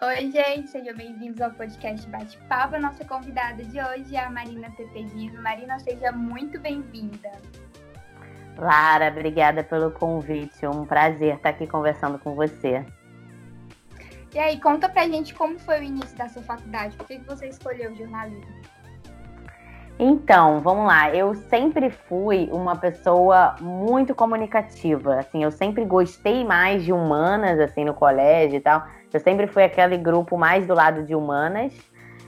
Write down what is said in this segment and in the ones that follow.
Oi, gente, sejam bem-vindos ao podcast Bate-Papo. Nossa convidada de hoje é a Marina Pepedino. Marina, seja muito bem-vinda. Lara, obrigada pelo convite. Um prazer estar aqui conversando com você. E aí, conta pra gente como foi o início da sua faculdade. Por que você escolheu jornalismo? Então, vamos lá. Eu sempre fui uma pessoa muito comunicativa. Assim, eu sempre gostei mais de humanas, assim, no colégio e tal. Eu sempre fui aquele grupo mais do lado de humanas.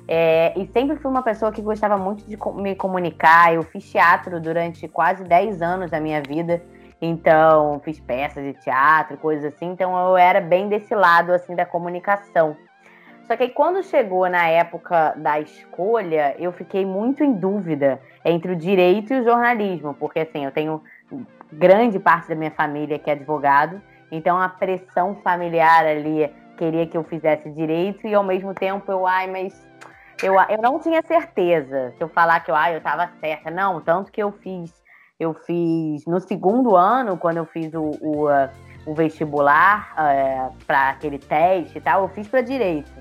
É, e sempre fui uma pessoa que gostava muito de me comunicar. Eu fiz teatro durante quase 10 anos da minha vida. Então, fiz peças de teatro, coisas assim. Então, eu era bem desse lado, assim, da comunicação. Só que aí, quando chegou na época da escolha, eu fiquei muito em dúvida entre o direito e o jornalismo, porque assim, eu tenho grande parte da minha família que é advogado, então a pressão familiar ali queria que eu fizesse direito e ao mesmo tempo eu, ai, mas eu, eu não tinha certeza se eu falar que eu, ai, eu estava certa. Não, tanto que eu fiz, eu fiz no segundo ano, quando eu fiz o, o, o vestibular é, para aquele teste e tal, eu fiz para direito.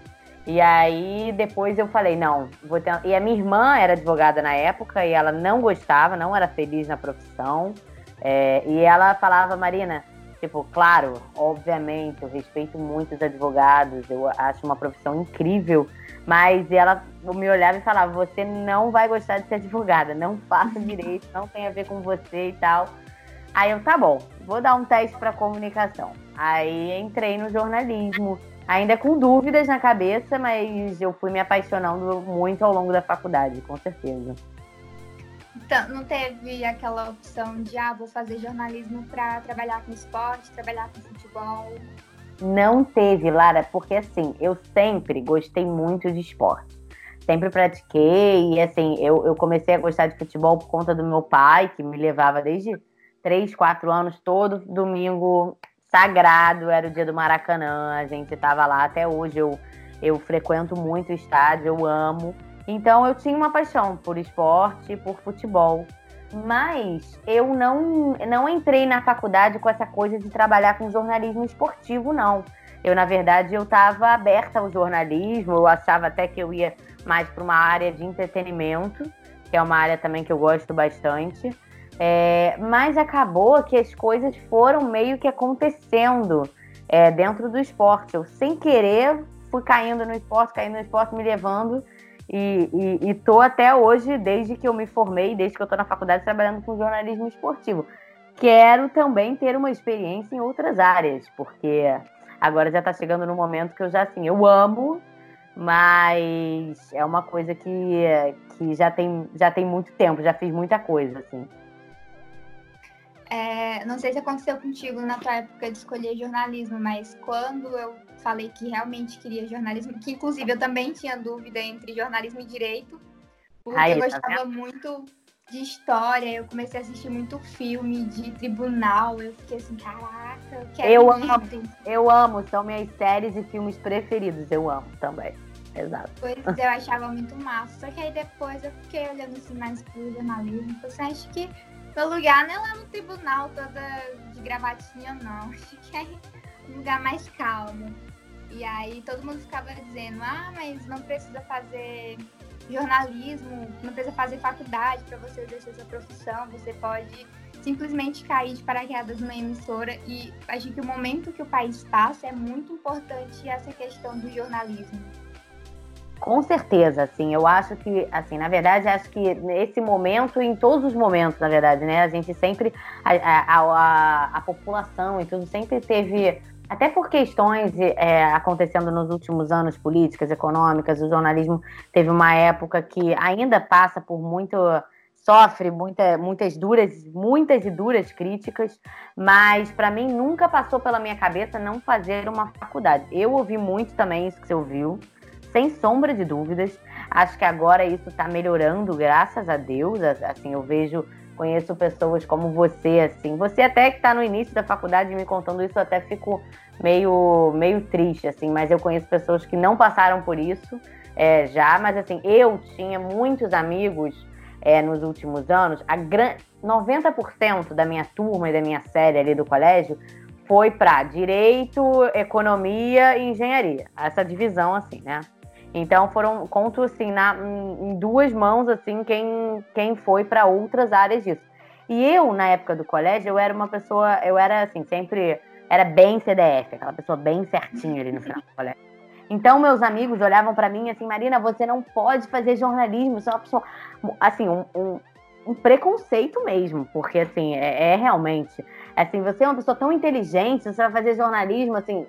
E aí depois eu falei, não, vou ter... E a minha irmã era advogada na época e ela não gostava, não era feliz na profissão. É, e ela falava, Marina, tipo, claro, obviamente, eu respeito muito os advogados, eu acho uma profissão incrível, mas ela me olhava e falava, você não vai gostar de ser advogada, não faça direito, não tem a ver com você e tal. Aí eu, tá bom, vou dar um teste para comunicação. Aí entrei no jornalismo ainda com dúvidas na cabeça, mas eu fui me apaixonando muito ao longo da faculdade, com certeza. Então, não teve aquela opção de, ah, vou fazer jornalismo para trabalhar com esporte, trabalhar com futebol? Não teve, Lara, porque assim, eu sempre gostei muito de esporte. Sempre pratiquei, e assim, eu, eu comecei a gostar de futebol por conta do meu pai, que me levava desde 3, 4 anos, todo domingo sagrado, era o dia do Maracanã, a gente estava lá até hoje, eu, eu frequento muito o estádio, eu amo. Então eu tinha uma paixão por esporte, por futebol. Mas eu não, não entrei na faculdade com essa coisa de trabalhar com jornalismo esportivo, não. Eu, na verdade, eu estava aberta ao jornalismo, eu achava até que eu ia mais para uma área de entretenimento, que é uma área também que eu gosto bastante. É, mas acabou que as coisas foram meio que acontecendo é, dentro do esporte. Eu, sem querer, fui caindo no esporte, caindo no esporte, me levando. E, e, e tô até hoje, desde que eu me formei, desde que eu tô na faculdade, trabalhando com jornalismo esportivo. Quero também ter uma experiência em outras áreas, porque agora já tá chegando no momento que eu já, assim, eu amo, mas é uma coisa que, que já, tem, já tem muito tempo, já fiz muita coisa, assim. É, não sei se aconteceu contigo na tua época de escolher jornalismo, mas quando eu falei que realmente queria jornalismo, que inclusive eu também tinha dúvida entre jornalismo e direito, porque Ai, eu tá gostava muito de história, eu comecei a assistir muito filme de tribunal, eu fiquei assim, caraca, eu quero Eu amo, eu amo, são minhas séries e filmes preferidos, eu amo também. Exato. Pois eu achava muito massa. Só que aí depois eu fiquei olhando assim mais pro jornalismo. Você acha que meu lugar não é lá no tribunal toda de gravatinha, não. Fiquei um lugar mais calmo. E aí todo mundo ficava dizendo, ah, mas não precisa fazer jornalismo, não precisa fazer faculdade para você exercer sua profissão, você pode simplesmente cair de paraquedas numa emissora e acho que o momento que o país passa é muito importante essa questão do jornalismo. Com certeza, assim, eu acho que, assim, na verdade, acho que nesse momento, em todos os momentos, na verdade, né, a gente sempre, a, a, a, a população e tudo sempre teve, até por questões é, acontecendo nos últimos anos, políticas, econômicas, o jornalismo teve uma época que ainda passa por muito, sofre muita, muitas duras, muitas e duras críticas, mas para mim nunca passou pela minha cabeça não fazer uma faculdade. Eu ouvi muito também isso que você ouviu, sem sombra de dúvidas. Acho que agora isso está melhorando, graças a Deus. Assim, eu vejo, conheço pessoas como você, assim. Você até que está no início da faculdade me contando isso, eu até fico meio, meio triste, assim. Mas eu conheço pessoas que não passaram por isso é, já. Mas assim, eu tinha muitos amigos é, nos últimos anos. A gran... 90% da minha turma e da minha série ali do colégio foi para direito, economia e engenharia. Essa divisão, assim, né? Então foram, conto assim, na, em duas mãos, assim, quem, quem foi para outras áreas disso. E eu, na época do colégio, eu era uma pessoa, eu era assim, sempre, era bem CDF, aquela pessoa bem certinha ali no final do colégio. Então, meus amigos olhavam para mim assim, Marina, você não pode fazer jornalismo, você é uma pessoa. Assim, um, um, um preconceito mesmo, porque assim, é, é, realmente. Assim, você é uma pessoa tão inteligente, você vai fazer jornalismo, assim.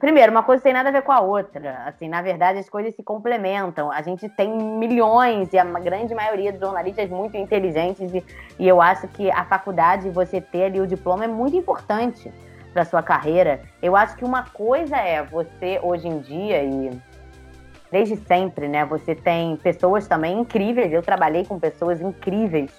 Primeiro, uma coisa tem nada a ver com a outra. Assim, na verdade, as coisas se complementam. A gente tem milhões, e a grande maioria dos jornalistas muito inteligentes, e, e eu acho que a faculdade, você ter ali o diploma, é muito importante para sua carreira. Eu acho que uma coisa é você, hoje em dia, e desde sempre, né? Você tem pessoas também incríveis. Eu trabalhei com pessoas incríveis,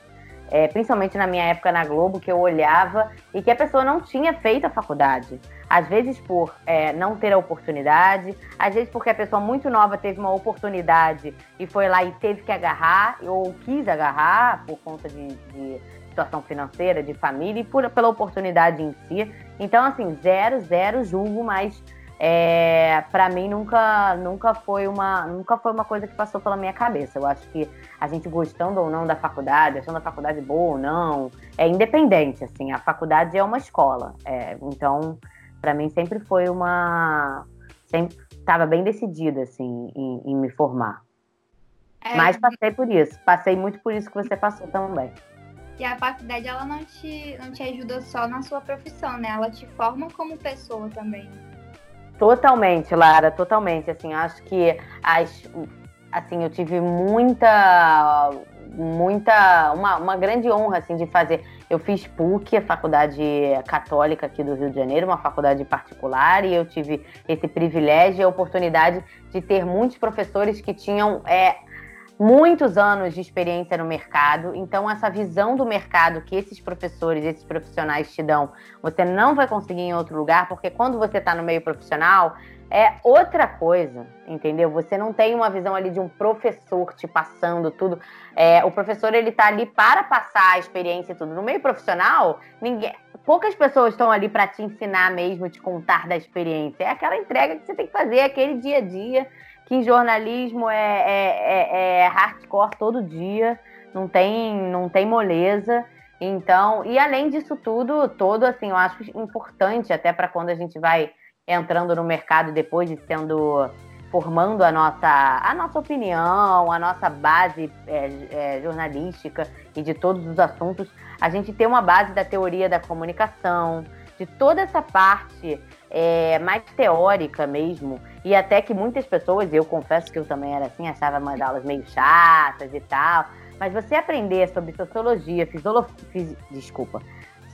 é, principalmente na minha época na Globo, que eu olhava e que a pessoa não tinha feito a faculdade. Às vezes por é, não ter a oportunidade, às vezes porque a pessoa muito nova teve uma oportunidade e foi lá e teve que agarrar, ou quis agarrar por conta de, de situação financeira, de família e por, pela oportunidade em si. Então, assim, zero, zero julgo, mas é, para mim nunca, nunca, foi uma, nunca foi uma coisa que passou pela minha cabeça. Eu acho que a gente gostando ou não da faculdade, achando a faculdade boa ou não, é independente, assim, a faculdade é uma escola. É, então, para mim sempre foi uma... Sempre estava bem decidida, assim, em, em me formar. É, Mas passei por isso, passei muito por isso que você passou também. E a faculdade, ela não te, não te ajuda só na sua profissão, né? Ela te forma como pessoa também. Totalmente, Lara, totalmente. Assim, acho que as, assim, eu tive muita, muita, uma, uma grande honra assim de fazer. Eu fiz PUC, a faculdade católica aqui do Rio de Janeiro, uma faculdade particular, e eu tive esse privilégio e a oportunidade de ter muitos professores que tinham é, muitos anos de experiência no mercado, então essa visão do mercado que esses professores, esses profissionais te dão, você não vai conseguir em outro lugar, porque quando você está no meio profissional, é outra coisa, entendeu? Você não tem uma visão ali de um professor te passando tudo. É, o professor ele tá ali para passar a experiência e tudo. No meio profissional, ninguém, poucas pessoas estão ali para te ensinar mesmo, te contar da experiência. É aquela entrega que você tem que fazer, aquele dia a dia que em jornalismo é, é, é, é hardcore todo dia, não tem, não tem moleza. Então, e além disso tudo, todo assim, eu acho importante até para quando a gente vai entrando no mercado depois de sendo formando a nossa, a nossa opinião, a nossa base é, é, jornalística e de todos os assuntos, a gente tem uma base da teoria da comunicação, de toda essa parte é, mais teórica mesmo, e até que muitas pessoas, eu confesso que eu também era assim, achava umas aulas meio chatas e tal, mas você aprender sobre sociologia, fisiologia, desculpa,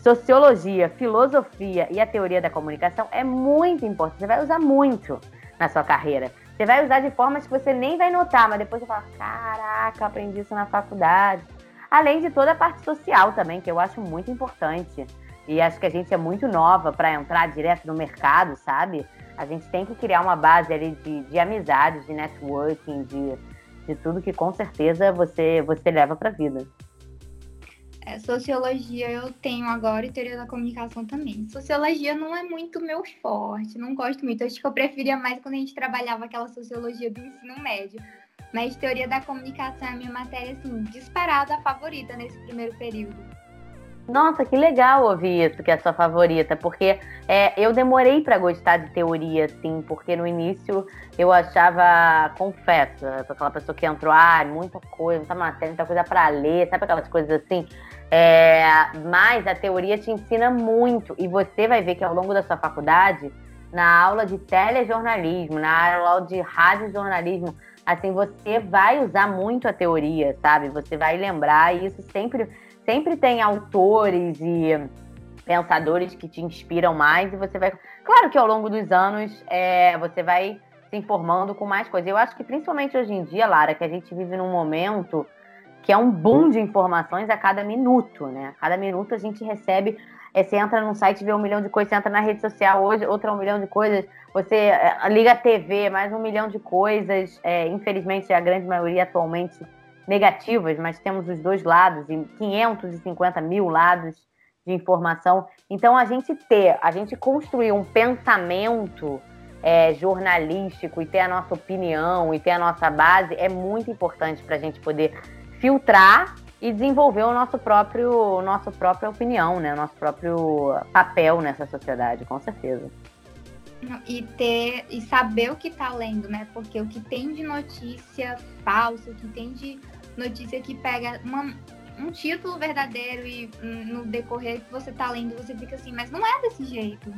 sociologia, filosofia e a teoria da comunicação é muito importante, você vai usar muito na sua carreira. Você vai usar de formas que você nem vai notar, mas depois você fala, caraca, aprendi isso na faculdade. Além de toda a parte social também, que eu acho muito importante. E acho que a gente é muito nova para entrar direto no mercado, sabe? A gente tem que criar uma base ali de, de amizades, de networking, de, de tudo que com certeza você, você leva para a vida. É, sociologia eu tenho agora e teoria da comunicação também. Sociologia não é muito meu forte, não gosto muito. Acho que eu preferia mais quando a gente trabalhava aquela sociologia do ensino médio. Mas teoria da comunicação é a minha matéria, assim, disparada favorita nesse primeiro período. Nossa, que legal ouvir isso, que é a sua favorita, porque é, eu demorei para gostar de teoria, assim, porque no início eu achava, confesso, eu sou aquela pessoa que entrou, ah, muita coisa, muita matéria, muita coisa para ler, sabe aquelas coisas assim? É, mas a teoria te ensina muito, e você vai ver que ao longo da sua faculdade, na aula de telejornalismo, na aula de radiojornalismo, assim, você vai usar muito a teoria, sabe? Você vai lembrar, e isso sempre sempre tem autores e pensadores que te inspiram mais e você vai. Claro que ao longo dos anos é, você vai se informando com mais coisas. Eu acho que principalmente hoje em dia, Lara, que a gente vive num momento que é um boom de informações a cada minuto, né? A cada minuto a gente recebe. É, você entra num site, vê um milhão de coisas, você entra na rede social hoje, outra um milhão de coisas, você é, liga a TV, mais um milhão de coisas. É, infelizmente, a grande maioria atualmente negativas, mas temos os dois lados e 550 mil lados de informação. Então, a gente ter, a gente construir um pensamento é, jornalístico e ter a nossa opinião e ter a nossa base é muito importante para a gente poder filtrar e desenvolver o nosso próprio, nossa própria opinião, né? Nosso próprio papel nessa sociedade, com certeza. E ter e saber o que está lendo, né? Porque o que tem de notícia falsa, o que tem de notícia que pega uma, um título verdadeiro e no decorrer que você está lendo, você fica assim, mas não é desse jeito.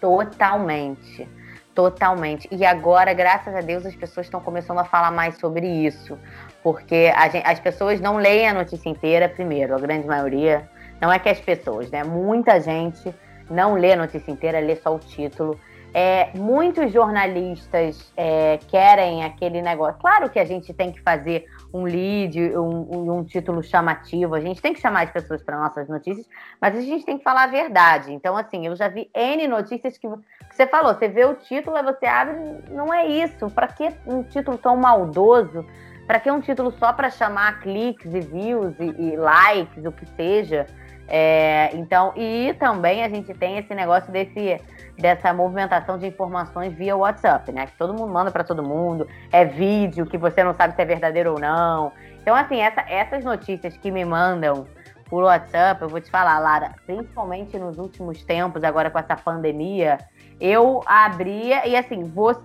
Totalmente. Totalmente. E agora, graças a Deus, as pessoas estão começando a falar mais sobre isso. Porque gente, as pessoas não leem a notícia inteira primeiro, a grande maioria. Não é que as pessoas, né? Muita gente não lê a notícia inteira, lê só o título. É, muitos jornalistas é, querem aquele negócio. Claro que a gente tem que fazer um lead, um, um, título chamativo. A gente tem que chamar as pessoas para nossas notícias, mas a gente tem que falar a verdade. Então, assim, eu já vi N notícias que, que você falou, você vê o título, aí você abre, não é isso. Para que um título tão maldoso? Para que um título só para chamar cliques e views e, e likes, o que seja? É, então, e também a gente tem esse negócio desse dessa movimentação de informações via WhatsApp, né? Que todo mundo manda para todo mundo, é vídeo que você não sabe se é verdadeiro ou não. Então, assim, essa, essas notícias que me mandam por WhatsApp, eu vou te falar, Lara, principalmente nos últimos tempos, agora com essa pandemia, eu abria e assim, você,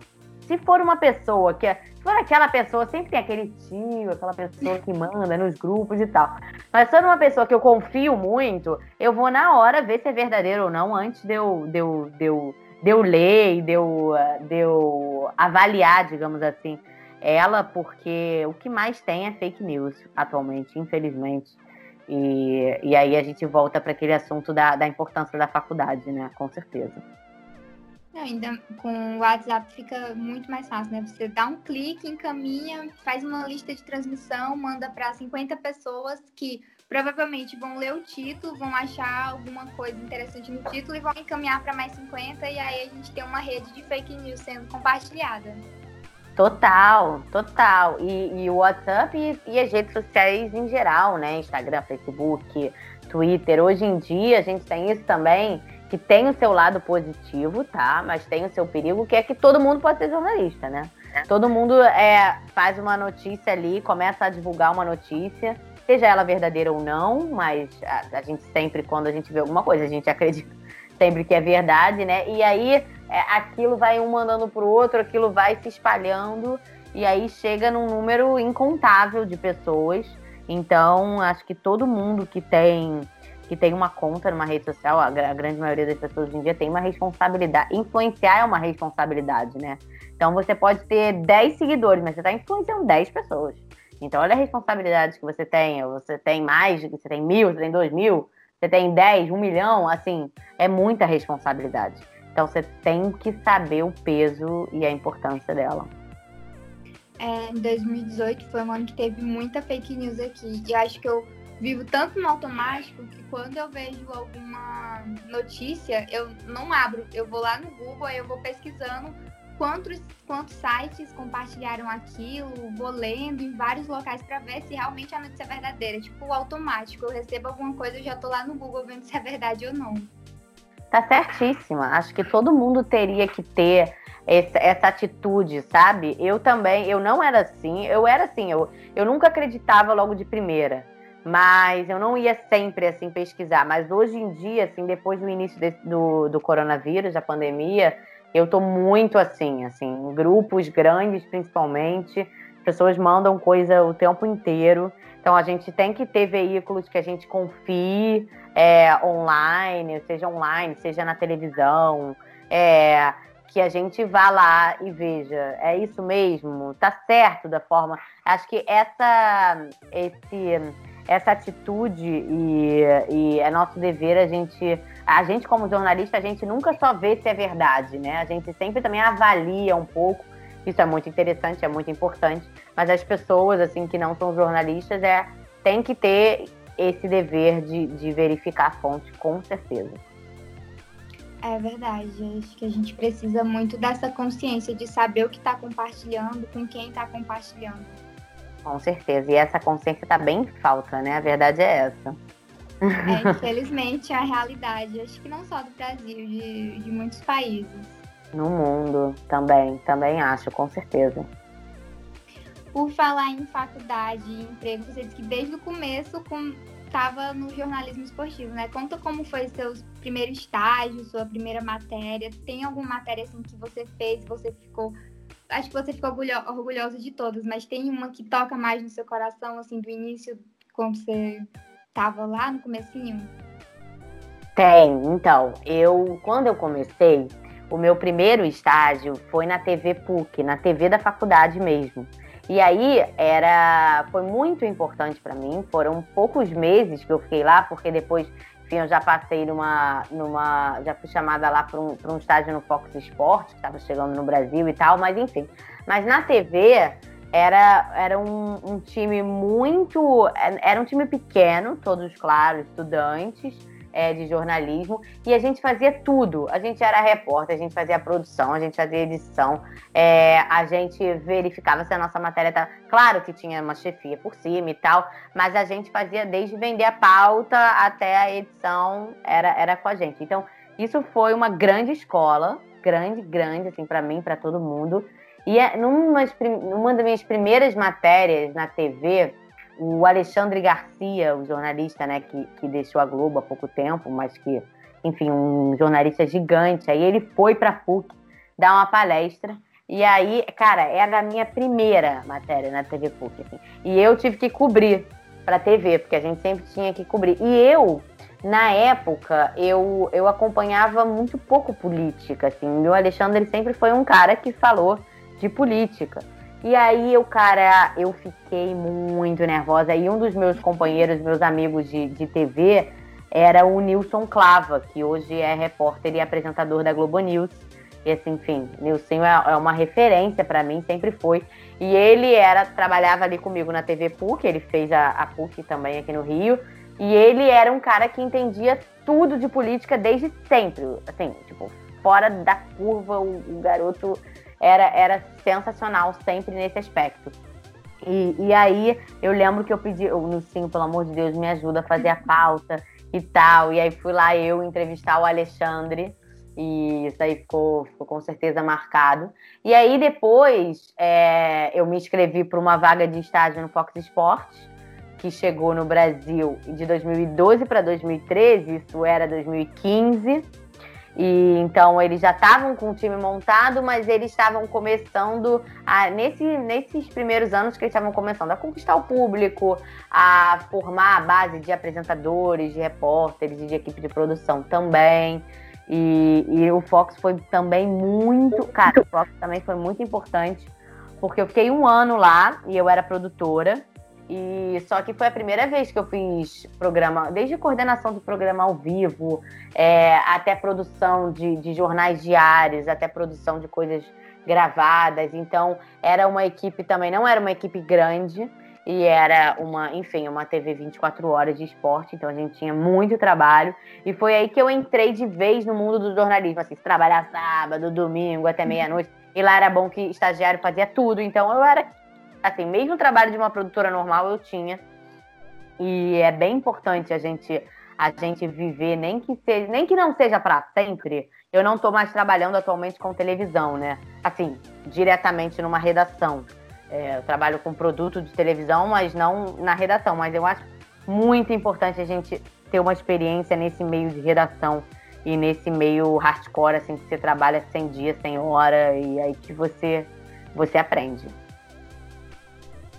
se for uma pessoa que é for aquela pessoa, sempre tem aquele tio, aquela pessoa que manda nos grupos e tal. Mas se for uma pessoa que eu confio muito, eu vou na hora ver se é verdadeiro ou não, antes de eu, de eu, de eu, de eu ler e de eu, de eu avaliar, digamos assim, ela, porque o que mais tem é fake news atualmente, infelizmente. E, e aí a gente volta para aquele assunto da, da importância da faculdade, né? Com certeza. Ainda com o WhatsApp fica muito mais fácil, né? Você dá um clique, encaminha, faz uma lista de transmissão, manda para 50 pessoas que provavelmente vão ler o título, vão achar alguma coisa interessante no título e vão encaminhar para mais 50 e aí a gente tem uma rede de fake news sendo compartilhada. Total, total. E, e o WhatsApp e, e, as redes sociais em geral, né? Instagram, Facebook, Twitter. Hoje em dia a gente tem isso também que tem o seu lado positivo, tá? Mas tem o seu perigo, que é que todo mundo pode ser jornalista, né? É. Todo mundo é, faz uma notícia ali, começa a divulgar uma notícia, seja ela verdadeira ou não, mas a, a gente sempre, quando a gente vê alguma coisa, a gente acredita sempre que é verdade, né? E aí é, aquilo vai um mandando pro outro, aquilo vai se espalhando, e aí chega num número incontável de pessoas. Então, acho que todo mundo que tem que tem uma conta numa rede social, a, grande maioria das pessoas hoje em dia tem uma responsabilidade. Influenciar é uma responsabilidade, né? Então você pode ter 10 seguidores, mas você está influenciando 10 pessoas. Então olha a responsabilidade que você tem. Você tem mais, você tem mil, você tem dois mil, você tem 10, um milhão, assim, é muita responsabilidade. Então você tem que saber o peso e a importância dela. É, em 2018 foi um ano que teve muita fake news aqui. E acho que eu vivo tanto no automático que quando eu vejo alguma notícia, eu não abro. Eu vou lá no Google, aí eu vou pesquisando quantos, quantos sites compartilharam aquilo, vou lendo em vários locais para ver se realmente a notícia é verdadeira. Tipo, automático. Eu recebo alguma coisa, eu já tô lá no Google vendo se é verdade ou não. Tá certíssima. Acho que todo mundo teria que ter essa, essa, atitude, sabe? Eu também, eu não era assim, eu era assim, eu, eu nunca acreditava logo de primeira mas eu não ia sempre assim pesquisar. Mas hoje em dia, assim, depois do início desse, do, do coronavírus, da pandemia, eu tô muito assim, assim, em grupos grandes principalmente, pessoas mandam coisa o tempo inteiro. Então a gente tem que ter veículos que a gente confie é, online, seja online, seja na televisão, é, que a gente vá lá e veja, é isso mesmo, tá certo da forma. Acho que essa, esse essa atitude e, e é nosso dever a gente, a gente como jornalista, a gente nunca só vê se é verdade, né? A gente sempre também avalia um pouco. Isso é muito interessante, é muito importante. Mas as pessoas, assim, que não são jornalistas, é, tem que ter esse dever de, de verificar a fonte, com certeza. É verdade. Acho que a gente precisa muito dessa consciência de saber o que está compartilhando, com quem está compartilhando. Com certeza. E essa consciência está bem falta, né? A verdade é essa. É, infelizmente, a realidade, acho que não só do Brasil, de, de muitos países. No mundo também, também acho, com certeza. Por falar em faculdade e emprego, você disse que desde o começo estava no jornalismo esportivo, né? Conta como foi seu primeiro estágio, sua primeira matéria. Tem alguma matéria assim que você fez, você ficou acho que você ficou orgulhosa de todas, mas tem uma que toca mais no seu coração, assim, do início, quando você estava lá no comecinho? Tem, então, eu, quando eu comecei, o meu primeiro estágio foi na TV PUC, na TV da faculdade mesmo. E aí era, foi muito importante para mim. Foram poucos meses que eu fiquei lá, porque depois enfim, eu já passei numa. numa já fui chamada lá para um, um estágio no Fox Sports, que estava chegando no Brasil e tal, mas enfim. Mas na TV era, era um, um time muito. Era um time pequeno, todos, claro, estudantes é, de jornalismo e a gente fazia tudo. A gente era repórter, a gente fazia produção, a gente fazia edição, é, a gente verificava se a nossa matéria estava. Claro que tinha uma chefia por cima e tal, mas a gente fazia desde vender a pauta até a edição, era, era com a gente. Então, isso foi uma grande escola, grande, grande, assim, para mim, para todo mundo. E é, numa, numa das minhas primeiras matérias na TV, o Alexandre Garcia, o jornalista né, que, que deixou a Globo há pouco tempo, mas que, enfim, um jornalista gigante, aí ele foi para a PUC dar uma palestra. E aí, cara, era a minha primeira matéria na TV PUC. Assim, e eu tive que cobrir para a TV, porque a gente sempre tinha que cobrir. E eu, na época, eu, eu acompanhava muito pouco política. Assim. O Alexandre sempre foi um cara que falou de política. E aí, o cara, eu fiquei muito nervosa. E um dos meus companheiros, meus amigos de, de TV, era o Nilson Clava, que hoje é repórter e apresentador da Globo News. E assim, enfim, Nilson é, é uma referência para mim, sempre foi. E ele era trabalhava ali comigo na TV PUC, ele fez a, a PUC também aqui no Rio. E ele era um cara que entendia tudo de política desde sempre. Assim, tipo, fora da curva, o, o garoto era, era sensacional sempre nesse aspecto. E, e aí eu lembro que eu pedi, no sim, pelo amor de Deus, me ajuda a fazer a pauta e tal. E aí fui lá eu entrevistar o Alexandre. E isso aí ficou, ficou com certeza marcado. E aí depois é, eu me inscrevi para uma vaga de estágio no Fox Sports, que chegou no Brasil de 2012 para 2013, isso era 2015. E então eles já estavam com o time montado, mas eles estavam começando a, nesse, nesses primeiros anos que eles estavam começando a conquistar o público, a formar a base de apresentadores, de repórteres e de equipe de produção também. E, e o Fox foi também muito. Cara, o Fox também foi muito importante, porque eu fiquei um ano lá e eu era produtora. E só que foi a primeira vez que eu fiz programa, desde coordenação do programa ao vivo, é, até produção de, de jornais diários, até produção de coisas gravadas. Então, era uma equipe também, não era uma equipe grande, e era uma, enfim, uma TV 24 horas de esporte, então a gente tinha muito trabalho. E foi aí que eu entrei de vez no mundo do jornalismo, assim, trabalhar sábado, domingo, até meia-noite. E lá era bom que estagiário fazia tudo, então eu era assim, mesmo o trabalho de uma produtora normal eu tinha. E é bem importante a gente a gente viver, nem que seja, nem que não seja para sempre. Eu não estou mais trabalhando atualmente com televisão, né? Assim, diretamente numa redação. É, eu trabalho com produto de televisão, mas não na redação. Mas eu acho muito importante a gente ter uma experiência nesse meio de redação e nesse meio hardcore, assim, que você trabalha sem dia, sem hora, e aí que você, você aprende.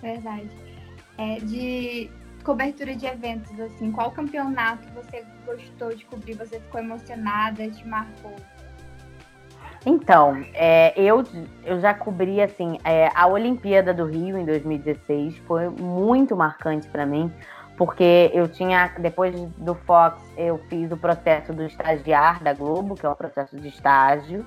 Verdade. É, de cobertura de eventos, assim, qual campeonato você gostou de cobrir? Você ficou emocionada, te marcou? Então, é, eu, eu já cobri assim é, a Olimpíada do Rio em 2016, foi muito marcante para mim, porque eu tinha depois do Fox eu fiz o processo do estagiar da Globo, que é o processo de estágio.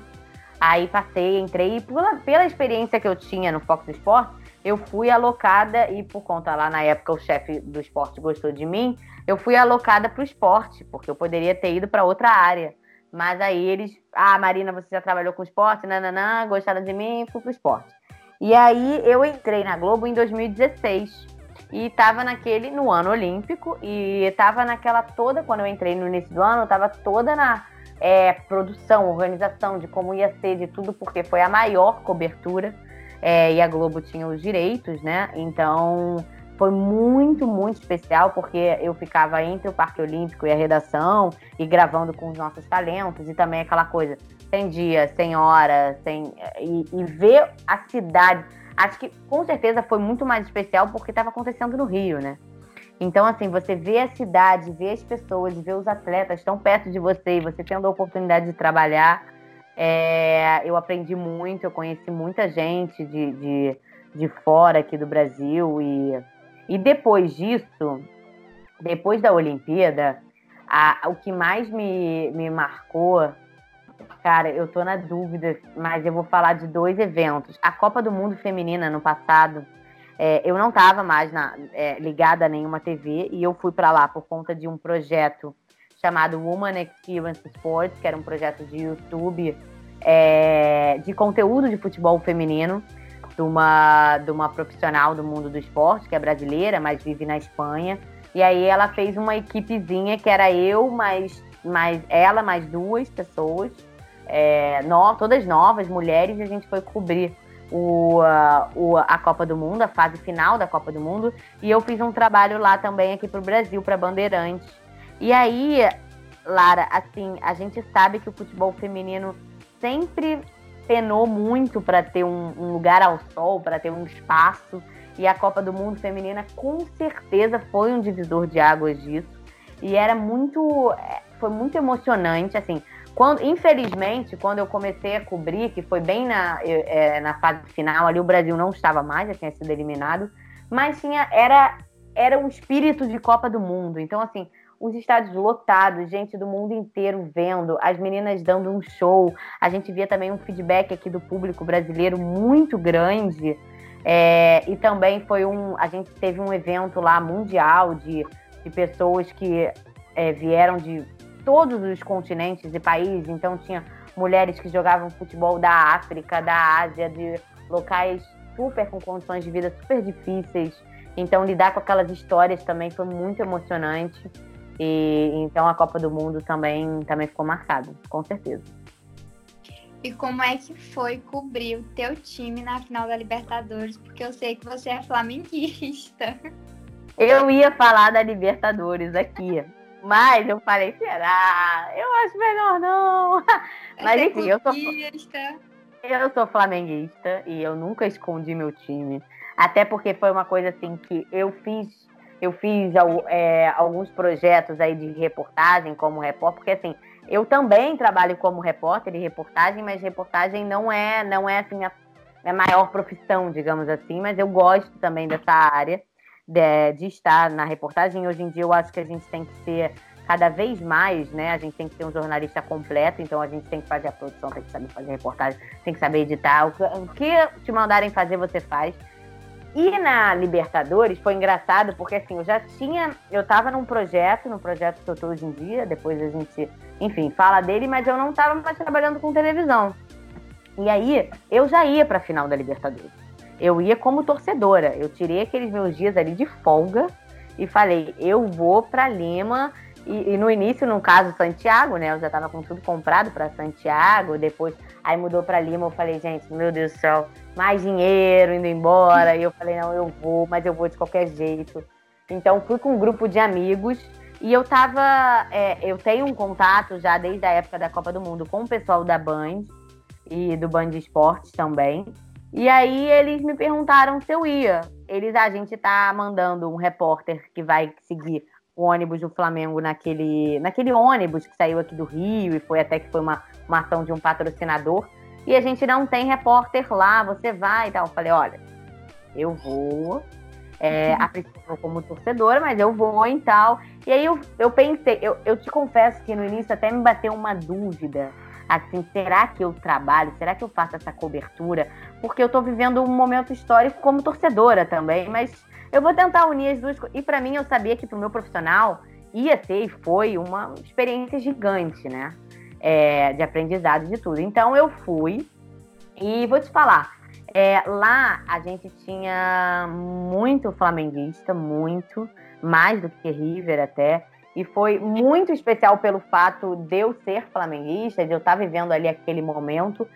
Aí passei, entrei pela, pela experiência que eu tinha no Fox Sports, eu fui alocada, e por conta lá na época o chefe do esporte gostou de mim, eu fui alocada para o esporte, porque eu poderia ter ido para outra área. Mas aí eles, ah, Marina, você já trabalhou com esporte, nananã, gostaram de mim, fui para o esporte. E aí eu entrei na Globo em 2016. e estava naquele no ano olímpico e estava naquela toda quando eu entrei no início do ano, estava toda na é, produção, organização de como ia ser de tudo, porque foi a maior cobertura é, e a Globo tinha os direitos, né? Então foi muito, muito especial, porque eu ficava entre o Parque Olímpico e a redação e gravando com os nossos talentos e também aquela coisa, sem dia, sem hora, sem e, e ver a cidade acho que com certeza foi muito mais especial porque estava acontecendo no Rio, né? Então, assim, você vê a cidade, vê as pessoas, vê os atletas tão perto de você, e você tendo a oportunidade de trabalhar. É, eu aprendi muito, eu conheci muita gente de, de, de fora aqui do Brasil. E, e depois disso, depois da Olimpíada, a, o que mais me, me marcou Cara, eu tô na dúvida, mas eu vou falar de dois eventos. A Copa do Mundo Feminina no passado, é, eu não estava mais na, é, ligada a nenhuma TV e eu fui para lá por conta de um projeto chamado Woman Experience Sports, que era um projeto de YouTube é, de conteúdo de futebol feminino de uma, de uma profissional do mundo do esporte, que é brasileira, mas vive na Espanha. E aí ela fez uma equipezinha que era eu, mais, mais ela, mais duas pessoas é, no, todas novas, mulheres, e a gente foi cobrir o, o, a Copa do Mundo, a fase final da Copa do Mundo, e eu fiz um trabalho lá também aqui para o Brasil, para Bandeirantes. E aí, Lara, assim, a gente sabe que o futebol feminino sempre penou muito para ter um, um, lugar ao sol, para ter um espaço. E a Copa do Mundo Feminina com certeza foi um divisor de águas disso. E era muito. É, foi muito emocionante, assim. Quando, infelizmente, quando eu comecei a cobrir, que foi bem na, é, na fase final, ali o Brasil não estava mais, já tinha sido eliminado, mas tinha, era, era um espírito de Copa do Mundo. Então, assim, os estádios lotados, gente do mundo inteiro vendo, as meninas dando um show. A gente via também um feedback aqui do público brasileiro muito grande. É, e também foi um. A gente teve um evento lá mundial de, de pessoas que é, vieram de todos os continentes e países, então tinha mulheres que jogavam futebol da África, da Ásia, de locais super com condições de vida super difíceis. Então lidar com aquelas histórias também foi muito emocionante. E então a Copa do Mundo também também ficou marcada, com certeza. E como é que foi cobrir o teu time na final da Libertadores? Porque eu sei que você é flamenguista. Eu ia falar da Libertadores aqui. Mas eu falei, será? Eu acho melhor não. Mas é enfim, eu sou, eu sou flamenguista e eu nunca escondi meu time. Até porque foi uma coisa assim que eu fiz, eu fiz é, alguns projetos aí de reportagem como repórter, porque assim, eu também trabalho como repórter de reportagem, mas reportagem não é, não é assim a, a maior profissão, digamos assim, mas eu gosto também dessa área de, de estar na reportagem. Hoje em dia eu acho que a gente tem que ser cada vez mais, né? A gente tem que ser um jornalista completo, então a gente tem que fazer a produção, tem que saber fazer reportagem, tem que saber editar. O que te mandarem fazer, você faz. E na Libertadores foi engraçado, porque assim, eu já tinha. Eu estava num projeto, no projeto que eu tô hoje em dia, depois a gente, enfim, fala dele, mas eu não estava mais trabalhando com televisão. E aí, eu já ia para a final da Libertadores eu ia como torcedora. Eu tirei aqueles meus dias ali de folga e falei, eu vou para Lima. E, e, no início, no caso Santiago, né? Eu já tava com tudo comprado para Santiago. Depois, aí mudou para Lima. Eu falei, gente, meu Deus do céu, mais dinheiro indo embora. E eu falei, não, eu vou, mas eu vou de qualquer jeito. Então, fui com um grupo de amigos. E eu tava. É, eu tenho um contato já desde a época da Copa do Mundo com o pessoal da Band e do Band Esportes também. E aí eles me perguntaram se eu ia. Eles, a gente tá mandando um repórter que vai seguir o ônibus do Flamengo naquele, naquele ônibus que saiu aqui do Rio e foi até que foi uma, uma ação de um patrocinador. E a gente não tem repórter lá, você vai e tal. Eu falei, olha, eu vou. É, a princípio como torcedora, mas eu vou e tal. E aí eu, eu pensei, eu, eu te confesso que no início até me bateu uma dúvida assim, será que eu trabalho? Será que eu faço essa cobertura? Porque eu estou vivendo um momento histórico como torcedora também, mas eu vou tentar unir as duas E para mim, eu sabia que para o meu profissional ia ser e foi uma experiência gigante, né? É, de aprendizado de tudo. Então eu fui e vou te falar, É, lá a gente tinha muito flamenguista, muito, mais do que River até. E foi muito especial pelo fato de eu ser flamenguista, de eu estar vivendo ali aquele momento.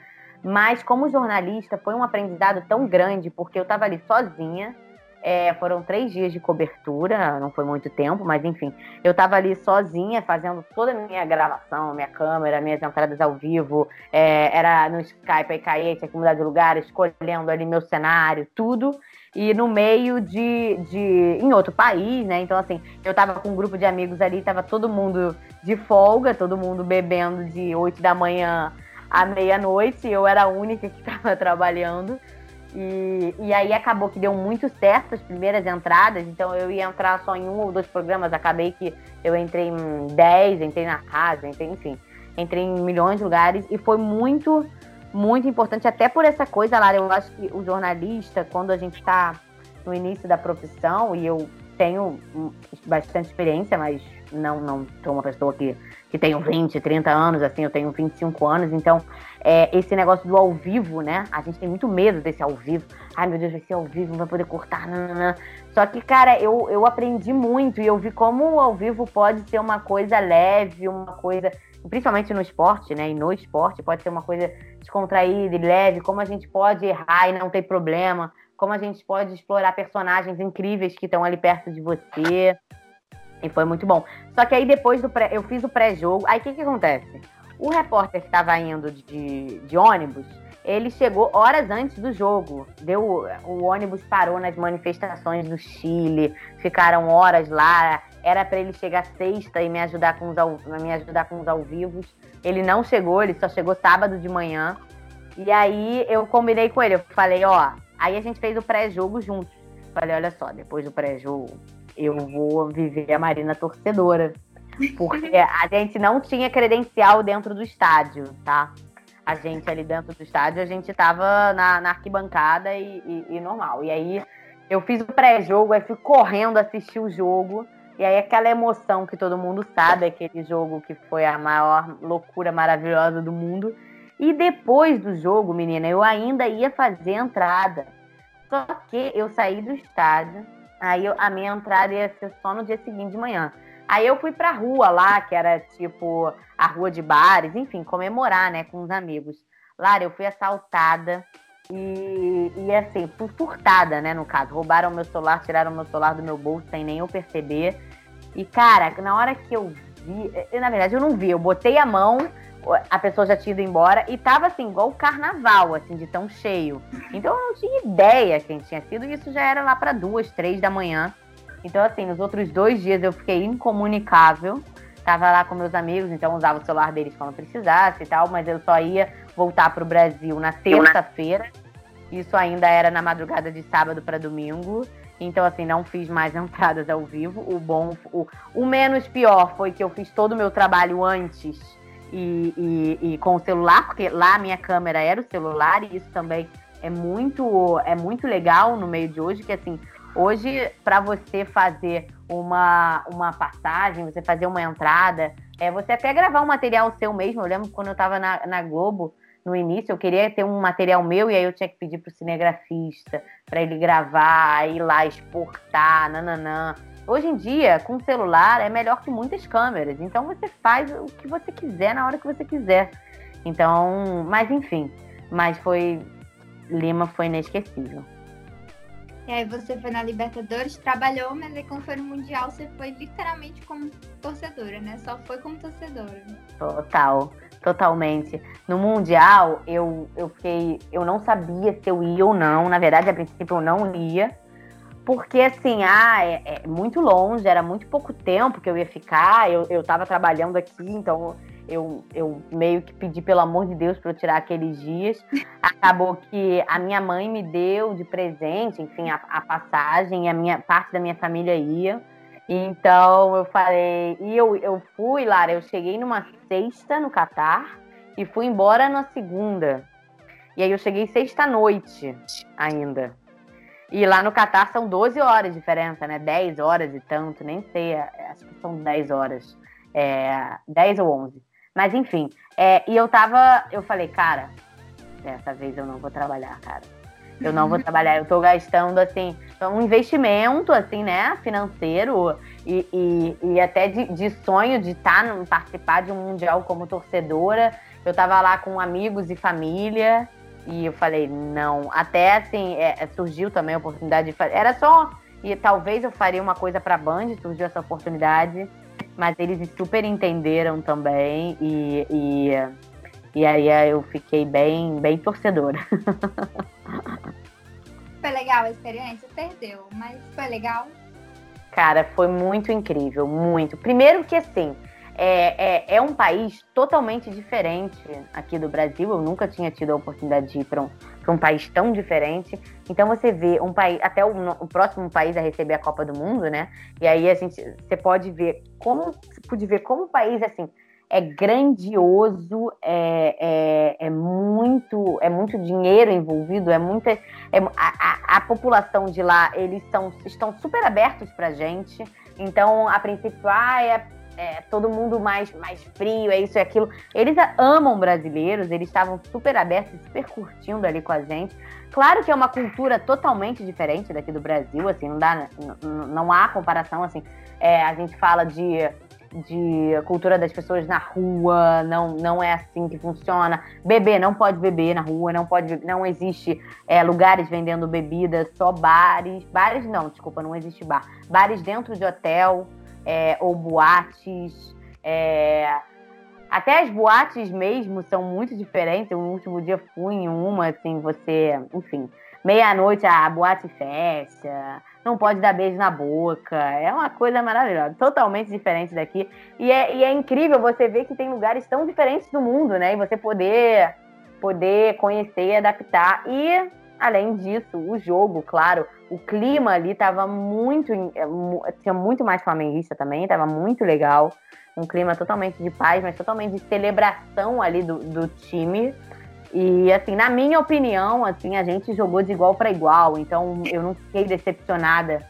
Mas como jornalista foi um aprendizado tão grande, porque eu estava ali sozinha, é, foram três dias de cobertura, não foi muito tempo, mas enfim, eu estava ali sozinha fazendo toda a minha gravação, minha câmera, minhas entradas ao vivo, é, era no Skype, aí caía, tinha que mudar de lugar, escolhendo ali meu cenário, tudo. E no meio de, de. em outro país, né? Então, assim, eu tava com um grupo de amigos ali, tava todo mundo de folga, todo mundo bebendo de 8 da manhã à meia-noite, eu era a única que estava trabalhando. E, e aí acabou que deu muito certo as primeiras entradas, então eu ia entrar só em um ou dois programas, acabei que eu entrei em dez, entrei na casa, entrei, enfim, entrei em milhões de lugares e foi muito, muito importante, até por essa coisa, Lara, eu acho que o jornalista, quando a gente está no início da profissão, e eu tenho bastante experiência, mas não, não sou uma pessoa que, que tenho 20, 30 anos, assim, eu tenho 25 anos, então é, esse negócio do ao vivo, né? A gente tem muito medo desse ao vivo. Ai, meu Deus, vai ser ao vivo, não vai poder cortar, não. Só que, cara, eu, eu aprendi muito e eu vi como o ao vivo pode ser uma coisa leve, uma coisa, principalmente no esporte, né? E no esporte pode ser uma coisa descontraída e leve, como a gente pode errar e não ter problema, como a gente pode explorar personagens incríveis que estão ali perto de você. E foi muito bom. Só que aí depois do pré, eu fiz o pré-jogo. Aí o que, que acontece? O repórter que estava indo de, de ônibus, ele chegou horas antes do jogo. Deu, o ônibus parou nas manifestações do Chile, ficaram horas lá. Era para ele chegar sexta e me ajudar com os ao, me ajudar com os ao vivos. Ele não chegou, ele só chegou sábado de manhã. E aí eu combinei com ele, eu falei, ó, aí a gente fez o pré-jogo juntos. Falei, olha só, depois do pré-jogo, eu vou viver a Marina torcedora. Porque a gente não tinha credencial dentro do estádio, tá? A gente ali dentro do estádio, a gente tava na, na arquibancada e, e, e, normal. E aí eu fiz o pré-jogo, aí fui correndo assistir o jogo. E aí aquela emoção que todo mundo sabe, aquele jogo que foi a maior loucura maravilhosa do mundo. E depois do jogo, menina, eu ainda ia fazer entrada. Só que eu saí do estádio, aí a minha entrada ia ser só no dia seguinte de manhã. Aí eu fui pra rua lá, que era tipo a rua de bares, enfim, comemorar, né, com os amigos. Lara, eu fui assaltada e, e assim, furtada, né, no caso. Roubaram meu celular, tiraram meu celular do meu bolso sem nem eu perceber. E, cara, na hora que eu vi, na verdade eu não vi, eu botei a mão, a pessoa já tinha ido embora e tava assim, igual o carnaval, assim, de tão cheio. Então eu não tinha ideia quem tinha sido, e isso já era lá para duas, três da manhã. Então, assim, nos outros dois dias eu fiquei incomunicável. Tava lá com meus amigos, então usava o celular deles quando precisasse e tal, mas eu só ia voltar pro Brasil na terça-feira. Isso ainda era na madrugada de sábado para domingo. Então, assim, não fiz mais entradas ao vivo. O bom, o, o menos pior foi que eu fiz todo o meu trabalho antes e, e, e, com o celular, porque lá a minha câmera era o celular, e isso também é muito, é muito legal no meio de hoje, que assim, Hoje, para você fazer uma, uma passagem, você fazer uma entrada, é você até gravar um material seu mesmo. Eu lembro quando eu estava na, na Globo, no início, eu queria ter um material meu e aí eu tinha que pedir para o cinegrafista para ele gravar, ir lá exportar, nananã. Hoje em dia, com celular, é melhor que muitas câmeras. Então você faz o que você quiser na hora que você quiser. Então, mas enfim, mas foi Lima foi inesquecível. E aí você foi na Libertadores, trabalhou, mas aí quando foi no Mundial você foi literalmente como torcedora, né? Só foi como torcedora. Total, totalmente. No Mundial, eu, eu fiquei. Eu não sabia se eu ia ou não. Na verdade, a princípio eu não ia. Porque assim, ah, é, é muito longe, era muito pouco tempo que eu ia ficar. Eu, eu tava trabalhando aqui, então eu, eu meio que pedi pelo amor de Deus para eu tirar aqueles dias. Acabou que a minha mãe me deu de presente, enfim, a, a passagem, a minha parte da minha família ia. Então eu falei, e eu, eu fui, Lara, eu cheguei numa sexta no Catar e fui embora na segunda. E aí eu cheguei sexta-noite ainda. E lá no Catar são 12 horas de diferença, né? 10 horas e tanto, nem sei, acho que são 10 horas. É, 10 ou 11. Mas enfim, é, e eu tava, eu falei, cara, dessa vez eu não vou trabalhar, cara. Eu não vou trabalhar, eu estou gastando, assim, um investimento, assim, né, financeiro e, e, e até de, de, sonho de estar, tá, participar de um Mundial como torcedora. Eu estava lá com amigos e família e eu falei, não. Até, assim, é, é, surgiu também a oportunidade de fazer. Era só, e talvez eu faria uma coisa para a Band, surgiu essa oportunidade, mas eles super entenderam também e, e, e aí eu fiquei bem, bem torcedora. Foi legal a experiência? Perdeu, mas foi legal? Cara, foi muito incrível, muito. Primeiro que assim, é, é, é, um país totalmente diferente aqui do Brasil. Eu nunca tinha tido a oportunidade de ir para um, um país tão diferente. Então você vê um país, até o, o, próximo país a receber a Copa do Mundo, né? E aí a gente, você pode ver como, pode ver como o país assim é grandioso, é, é, é, muito, é muito dinheiro envolvido, é muita. É, a, a, população de lá, eles são, estão super abertos pra gente. Então, a princípio, ah, é, é todo mundo mais, mais frio, é isso e aquilo. Eles amam brasileiros, eles estavam super abertos, super curtindo ali com a gente. Claro que é uma cultura totalmente diferente daqui do Brasil, assim, não dá, não, há comparação, assim. É, a gente fala de de cultura das pessoas na rua, não, não é assim que funciona. Beber, não pode beber na rua, não pode não existe é, lugares vendendo bebidas, só bares. Bares não, desculpa, não existe bar. Bares dentro de hotel é, ou boates. É, até as boates mesmo são muito diferentes. No último dia fui em uma, assim, você, enfim, meia-noite a boate fecha não pode dar beijo na boca. É uma coisa maravilhosa, totalmente diferente daqui. E é, e é incrível você ver que tem lugares tão diferentes do mundo, né? E você poder, poder conhecer e adaptar. E, além disso, o jogo, claro, o clima ali tava muito. É, tinha muito mais flamenguista também, tava muito legal. Um clima totalmente de paz, mas totalmente de celebração ali do, do time. E assim, na minha opinião, assim, a gente jogou de igual para igual, então eu não fiquei decepcionada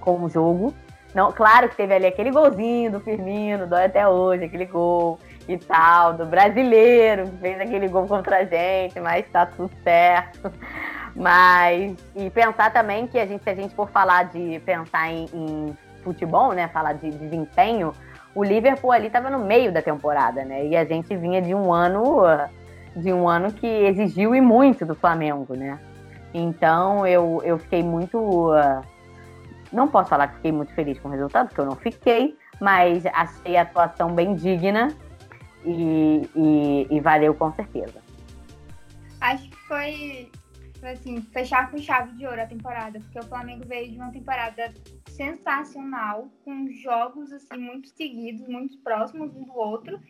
com o jogo. Não, claro que teve ali aquele golzinho do Firmino, dói até hoje, aquele gol e tal, do brasileiro que fez aquele gol contra a gente, mas tá tudo certo. Mas, e pensar também que a gente, se a gente for falar de pensar em, em futebol, né, falar de desempenho, o Liverpool ali tava no meio da temporada, né, e a gente vinha de um ano de um ano que exigiu e muito do Flamengo, né? Então eu, eu fiquei muito. Uh, não posso falar que fiquei muito feliz com o resultado, porque eu não fiquei, mas achei a atuação bem digna e, e, e valeu com certeza. Acho que foi assim, fechar com chave de ouro a temporada, porque o Flamengo veio de uma temporada sensacional, com jogos assim muito seguidos, muito próximos um do outro.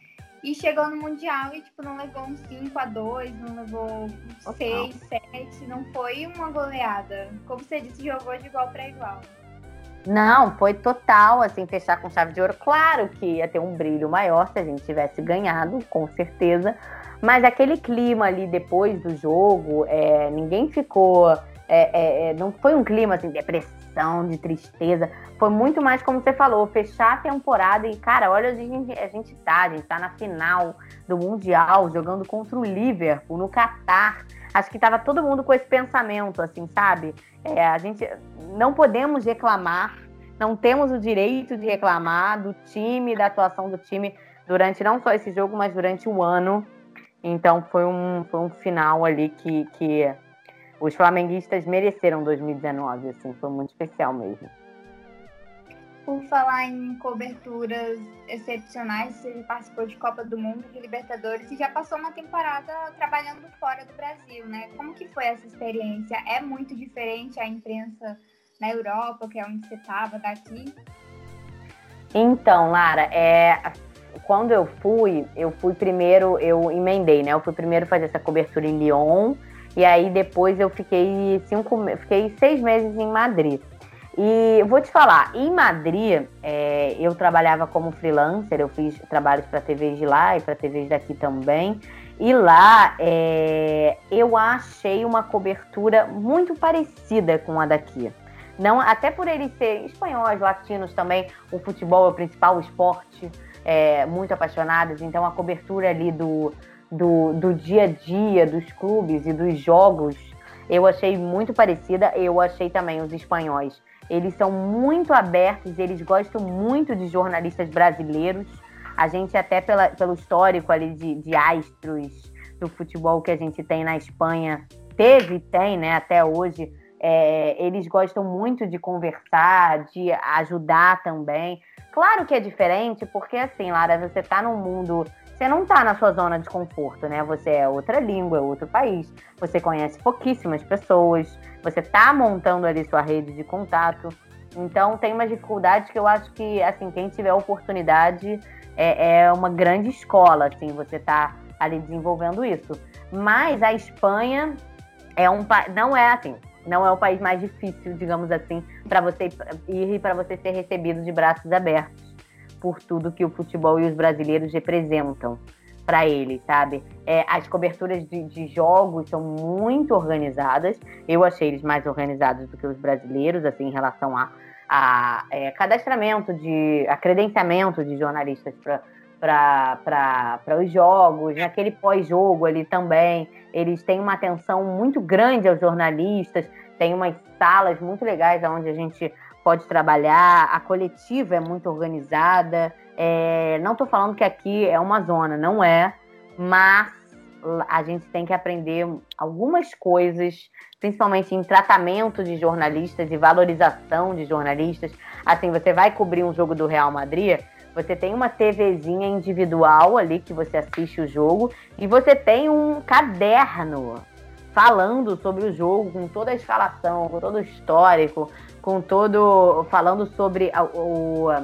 E chegou no Mundial e, tipo, não levou um 5 a 2 não levou um 6, 7, não foi uma goleada. Como você disse, jogou de igual para igual. Não, foi total, assim, fechar com chave de ouro. Claro que ia ter um brilho maior se a gente tivesse ganhado, com certeza. Mas aquele clima ali depois do jogo, é, ninguém ficou. É, é, é não foi um clima assim, de depressão, de tristeza. Foi muito mais como você falou, fechar a temporada e, cara, olha onde a gente, a gente tá. A gente tá na final do Mundial, jogando contra o Liverpool, no Catar. Acho que tava todo mundo com esse pensamento, assim, sabe? É, a gente não podemos reclamar, não temos o direito de reclamar do time, da atuação do time durante não só esse jogo, mas durante o ano. Então foi um, foi um final ali que, que os flamenguistas mereceram 2019, assim, foi muito especial mesmo por falar em coberturas excepcionais, você participou de Copa do Mundo, de Libertadores e já passou uma temporada trabalhando fora do Brasil, né? Como que foi essa experiência? É muito diferente a imprensa na Europa, que é onde você estava, daqui? Então, Lara, é, quando eu fui, eu fui primeiro, eu emendei, né? Eu fui primeiro fazer essa cobertura em Lyon e aí depois eu fiquei cinco, fiquei seis meses em Madrid. E vou te falar, em Madrid, é, eu trabalhava como freelancer, eu fiz trabalhos para TVs de lá e para TVs daqui também. E lá é, eu achei uma cobertura muito parecida com a daqui. Não, até por eles serem espanhóis, latinos também, o futebol é o principal esporte, é, muito apaixonados, então a cobertura ali do, do, do dia a dia dos clubes e dos jogos eu achei muito parecida. Eu achei também os espanhóis. Eles são muito abertos, eles gostam muito de jornalistas brasileiros. A gente, até pela, pelo histórico ali de, de astros do futebol que a gente tem na Espanha, teve e tem, né, até hoje, é, eles gostam muito de conversar, de ajudar também. Claro que é diferente, porque assim, Lara, você está num mundo. Você não está na sua zona de conforto, né? Você é outra língua, é outro país, você conhece pouquíssimas pessoas, você está montando ali sua rede de contato. Então tem umas dificuldades que eu acho que, assim, quem tiver oportunidade é, é uma grande escola, assim, você está ali desenvolvendo isso. Mas a Espanha é um não é assim, não é o país mais difícil, digamos assim, para você ir e para você ser recebido de braços abertos por tudo que o futebol e os brasileiros representam para ele, sabe? É, as coberturas de, de, jogos são muito organizadas. Eu achei eles mais organizados do que os brasileiros, assim, em relação a, a é, cadastramento de, a credenciamento de jornalistas para os jogos, naquele pós-jogo ali também. Eles têm uma atenção muito grande aos jornalistas, tem umas salas muito legais onde a gente pode trabalhar, a coletiva é muito organizada. É, não estou falando que aqui é uma zona, não é, mas a gente tem que aprender algumas coisas, principalmente em tratamento de jornalistas e valorização de jornalistas. Assim, você vai cobrir um jogo do Real Madrid, você tem uma TVzinha individual ali que você assiste o jogo e você tem um caderno falando sobre o jogo, com toda a escalação, com todo o histórico, com todo. falando sobre a, o, a,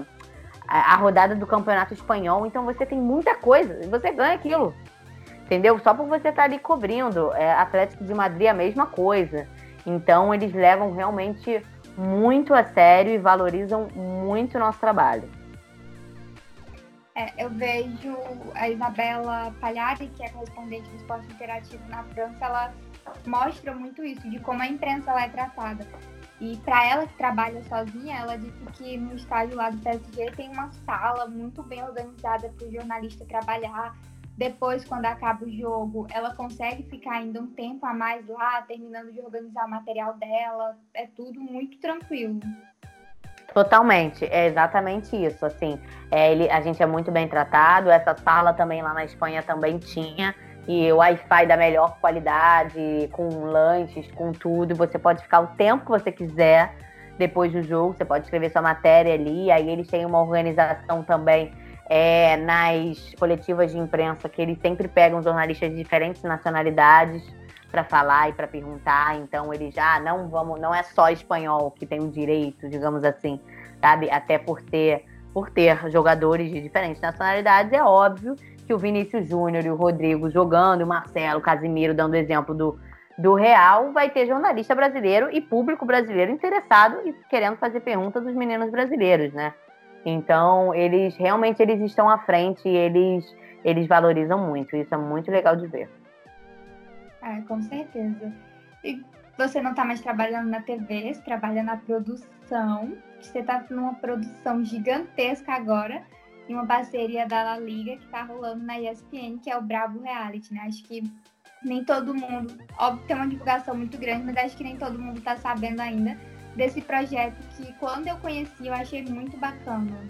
a rodada do campeonato espanhol. Então você tem muita coisa e você ganha aquilo. Entendeu? Só por você estar tá ali cobrindo. É, Atlético de Madrid é a mesma coisa. Então eles levam realmente muito a sério e valorizam muito o nosso trabalho. É, eu vejo a Isabela Palhari, que é correspondente do esporte interativo na França, ela mostra muito isso, de como a imprensa lá é tratada. E para ela que trabalha sozinha, ela disse que no estádio lá do PSG tem uma sala muito bem organizada para o jornalista trabalhar. Depois, quando acaba o jogo, ela consegue ficar ainda um tempo a mais lá, terminando de organizar o material dela. É tudo muito tranquilo. Totalmente, é exatamente isso. Assim, é, ele, a gente é muito bem tratado. Essa sala também lá na Espanha também tinha e Wi-Fi da melhor qualidade, com lanches, com tudo. Você pode ficar o tempo que você quiser depois do jogo, você pode escrever sua matéria ali. Aí eles têm uma organização também é, nas coletivas de imprensa que eles sempre pegam jornalistas de diferentes nacionalidades para falar e para perguntar. Então eles já ah, não vamos, não é só espanhol que tem o direito, digamos assim, sabe? Até por ter por ter jogadores de diferentes nacionalidades, é óbvio que o Vinícius Júnior e o Rodrigo jogando, o Marcelo, o Casimiro dando exemplo do, do Real, vai ter jornalista brasileiro e público brasileiro interessado e querendo fazer perguntas dos meninos brasileiros, né? Então, eles realmente eles estão à frente e eles, eles valorizam muito. Isso é muito legal de ver. É, com certeza. E você não está mais trabalhando na TV, você trabalha na produção. Você está numa produção gigantesca agora e uma parceria da La Liga que tá rolando na ESPN, que é o Bravo Reality, né? Acho que nem todo mundo, óbvio tem uma divulgação muito grande, mas acho que nem todo mundo tá sabendo ainda desse projeto que quando eu conheci eu achei muito bacana.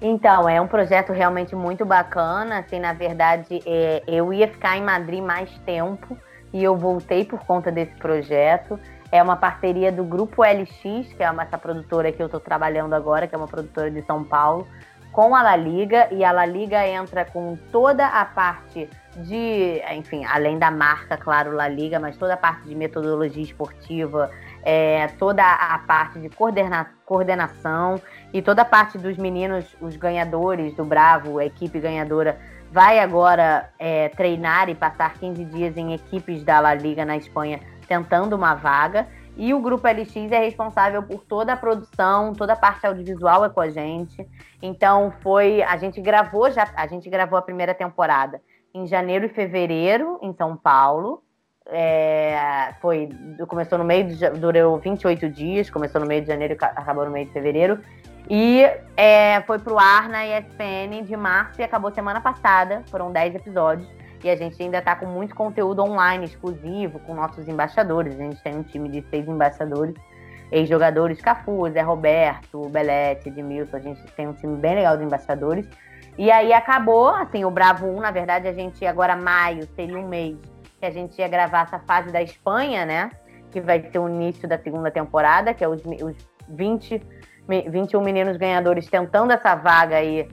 Então, é um projeto realmente muito bacana. Assim, na verdade, é, eu ia ficar em Madrid mais tempo e eu voltei por conta desse projeto. É uma parceria do Grupo LX, que é uma, essa produtora que eu estou trabalhando agora, que é uma produtora de São Paulo, com a La Liga. E a La Liga entra com toda a parte de, enfim, além da marca, claro, La Liga, mas toda a parte de metodologia esportiva, é, toda a parte de coordena coordenação e toda a parte dos meninos, os ganhadores do Bravo, a equipe ganhadora, vai agora é, treinar e passar 15 dias em equipes da La Liga na Espanha tentando uma vaga. E o Grupo LX é responsável por toda a produção, toda a parte audiovisual é com a gente. Então foi. A gente gravou já, a gente gravou a primeira temporada em janeiro e fevereiro, em São Paulo. É, foi, começou no meio de, durou 28 dias, começou no meio de janeiro acabou no meio de fevereiro. E é, foi pro ar na ESPN de março e acabou semana passada, foram 10 episódios. E a gente ainda está com muito conteúdo online exclusivo com nossos embaixadores. A gente tem um time de seis embaixadores, ex-jogadores Cafu, Zé Roberto, Belete, Edmilson. A gente tem um time bem legal de embaixadores. E aí acabou, assim, o Bravo 1, na verdade, a gente agora maio seria um mês que a gente ia gravar essa fase da Espanha, né? Que vai ser o início da segunda temporada, que é os, os 20, 21 meninos ganhadores tentando essa vaga aí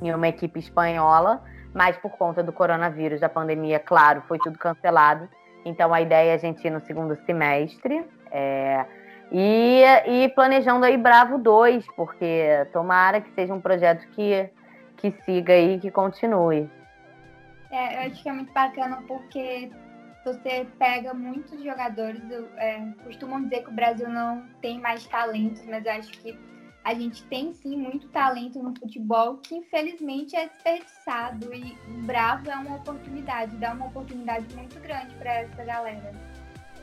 em uma equipe espanhola mas por conta do coronavírus, da pandemia, claro, foi tudo cancelado. Então a ideia é a gente ir no segundo semestre. É, e, e planejando aí Bravo 2, porque tomara que seja um projeto que, que siga aí, que continue. É, eu acho que é muito bacana porque você pega muitos jogadores, é, costumam dizer que o Brasil não tem mais talentos, mas eu acho que a gente tem sim muito talento no futebol que infelizmente é desperdiçado e o Bravo é uma oportunidade, dá uma oportunidade muito grande para essa galera.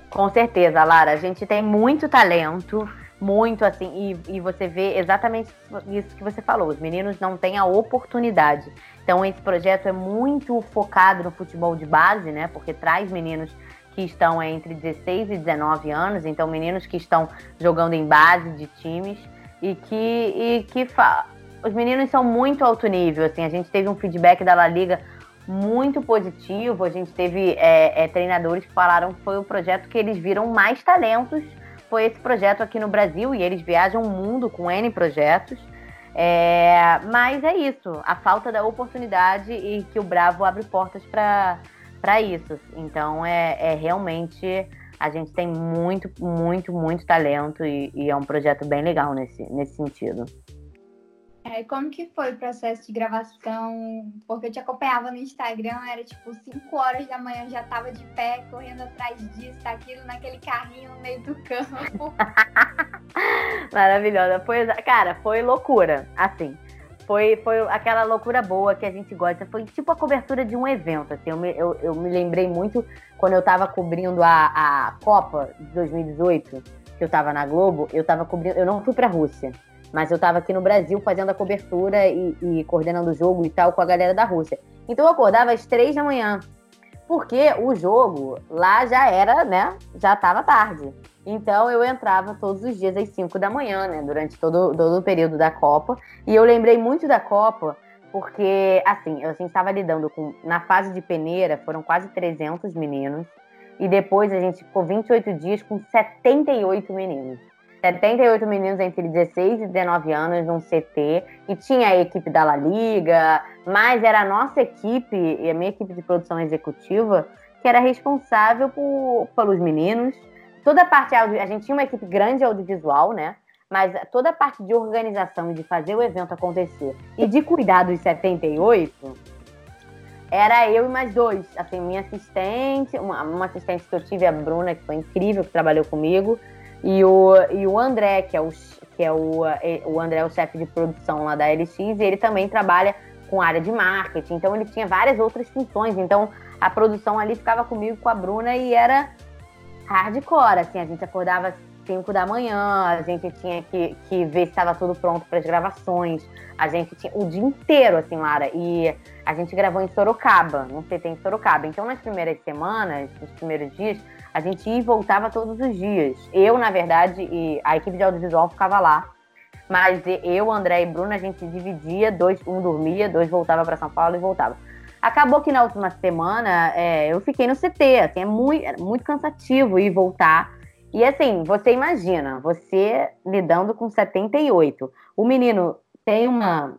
Com certeza, Lara, a gente tem muito talento, muito assim, e, e você vê exatamente isso que você falou, os meninos não têm a oportunidade. Então esse projeto é muito focado no futebol de base, né? Porque traz meninos que estão entre 16 e 19 anos, então meninos que estão jogando em base de times e que, e que fa... os meninos são muito alto nível. Assim, a gente teve um feedback da La Liga muito positivo. A gente teve é, é, treinadores que falaram que foi o projeto que eles viram mais talentos. Foi esse projeto aqui no Brasil e eles viajam o mundo com N projetos. É, mas é isso, a falta da oportunidade e que o Bravo abre portas para isso. Então é, é realmente a gente tem muito, muito, muito talento e, e, é um projeto bem legal nesse, nesse sentido. É, como que foi o processo de gravação? Porque eu te acompanhava no Instagram, era tipo 5 horas da manhã, já tava de pé, correndo atrás disso, daquilo, naquele carrinho no meio do campo. Maravilhosa. Foi, cara, foi loucura. Assim, foi, foi aquela loucura boa que a gente gosta. Foi tipo a cobertura de um evento. Assim, eu, me, eu, eu me lembrei muito quando eu tava cobrindo a, a Copa de 2018, que eu tava na Globo, eu tava cobrindo. Eu não fui pra Rússia, mas eu tava aqui no Brasil fazendo a cobertura e, e coordenando o jogo e tal com a galera da Rússia. Então eu acordava às três da manhã. Porque o jogo lá já era, né? Já tava tarde. Então eu entrava todos os dias às 5 da manhã, né? Durante todo, todo o período da Copa. E eu lembrei muito da Copa, porque, assim, gente estava lidando com. Na fase de peneira, foram quase 300 meninos. E depois a gente ficou 28 dias com 78 meninos. 78 meninos entre 16 e 19 anos num CT. E tinha a equipe da La Liga, mas era a nossa equipe, e a minha equipe de produção executiva, que era responsável por, pelos meninos toda a parte a gente tinha uma equipe grande audiovisual, né? Mas toda a parte de organização e de fazer o evento acontecer e de cuidar dos 78 era eu e mais dois. Assim, minha assistente, uma, uma assistente que eu tive, a Bruna, que foi incrível, que trabalhou comigo, e o, e o André, que é o, que é o, o André é o chefe de produção lá da LX, e ele também trabalha com área de marketing, então ele tinha várias outras funções. Então a produção ali ficava comigo, com a Bruna, e era hardcore, assim, a gente acordava às 5 da manhã, a gente tinha que, que ver se estava tudo pronto para as gravações, a gente tinha o dia inteiro, assim, Lara, e a gente gravou em Sorocaba, não sei, tem Sorocaba, então nas primeiras semanas, nos primeiros dias, a gente ia e voltava todos os dias. Eu, na verdade, e a equipe de audiovisual ficava lá, mas eu, André e Bruno, a gente dividia, dois, um dormia, dois voltava para São Paulo e voltava. Acabou que na última semana é, eu fiquei no CT, assim, é muito, é muito cansativo ir voltar. E assim, você imagina, você lidando com 78. O menino tem uma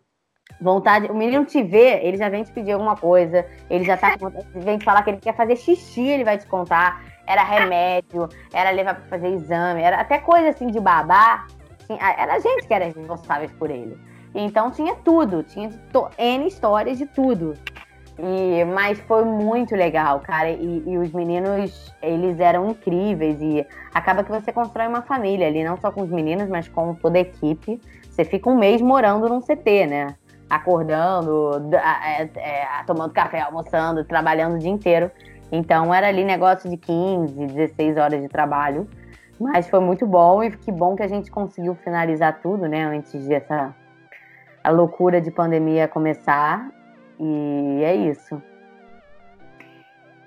vontade, o menino te vê, ele já vem te pedir alguma coisa, ele já tá vem te falar que ele quer fazer xixi, ele vai te contar. Era remédio, era levar para fazer exame, era até coisa assim de babá. Era a gente que era responsáveis por ele. Então tinha tudo, tinha N histórias de tudo. E, mas foi muito legal, cara. E, e, os meninos, eles eram incríveis. E acaba que você constrói uma família ali, não só com os meninos, mas com toda a equipe. Você fica um mês morando num CT, né? Acordando, é, é, tomando café, almoçando, trabalhando o dia inteiro. Então era ali negócio de 15, 16 horas de trabalho. Mas foi muito bom e que bom que a gente conseguiu finalizar tudo, né? Antes dessa a loucura de pandemia começar. E é isso.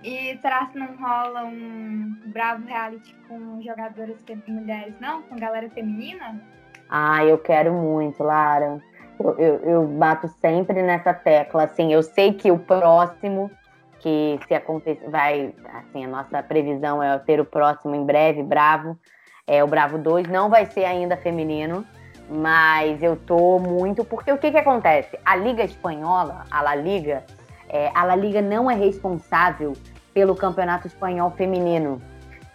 E será que não rola um bravo reality com jogadoras mulheres, não? Com galera feminina? Ah, eu quero muito, Lara. Eu, eu, eu, bato sempre nessa tecla. Assim, eu sei que o próximo, que se acontecer, vai, assim, a nossa previsão é ter o próximo em breve, Bravo, é o Bravo 2, não vai ser ainda feminino, mas eu tô muito, porque o que que acontece? A Liga Espanhola, a La Liga, é, a La Liga não é responsável pelo Campeonato Espanhol Feminino.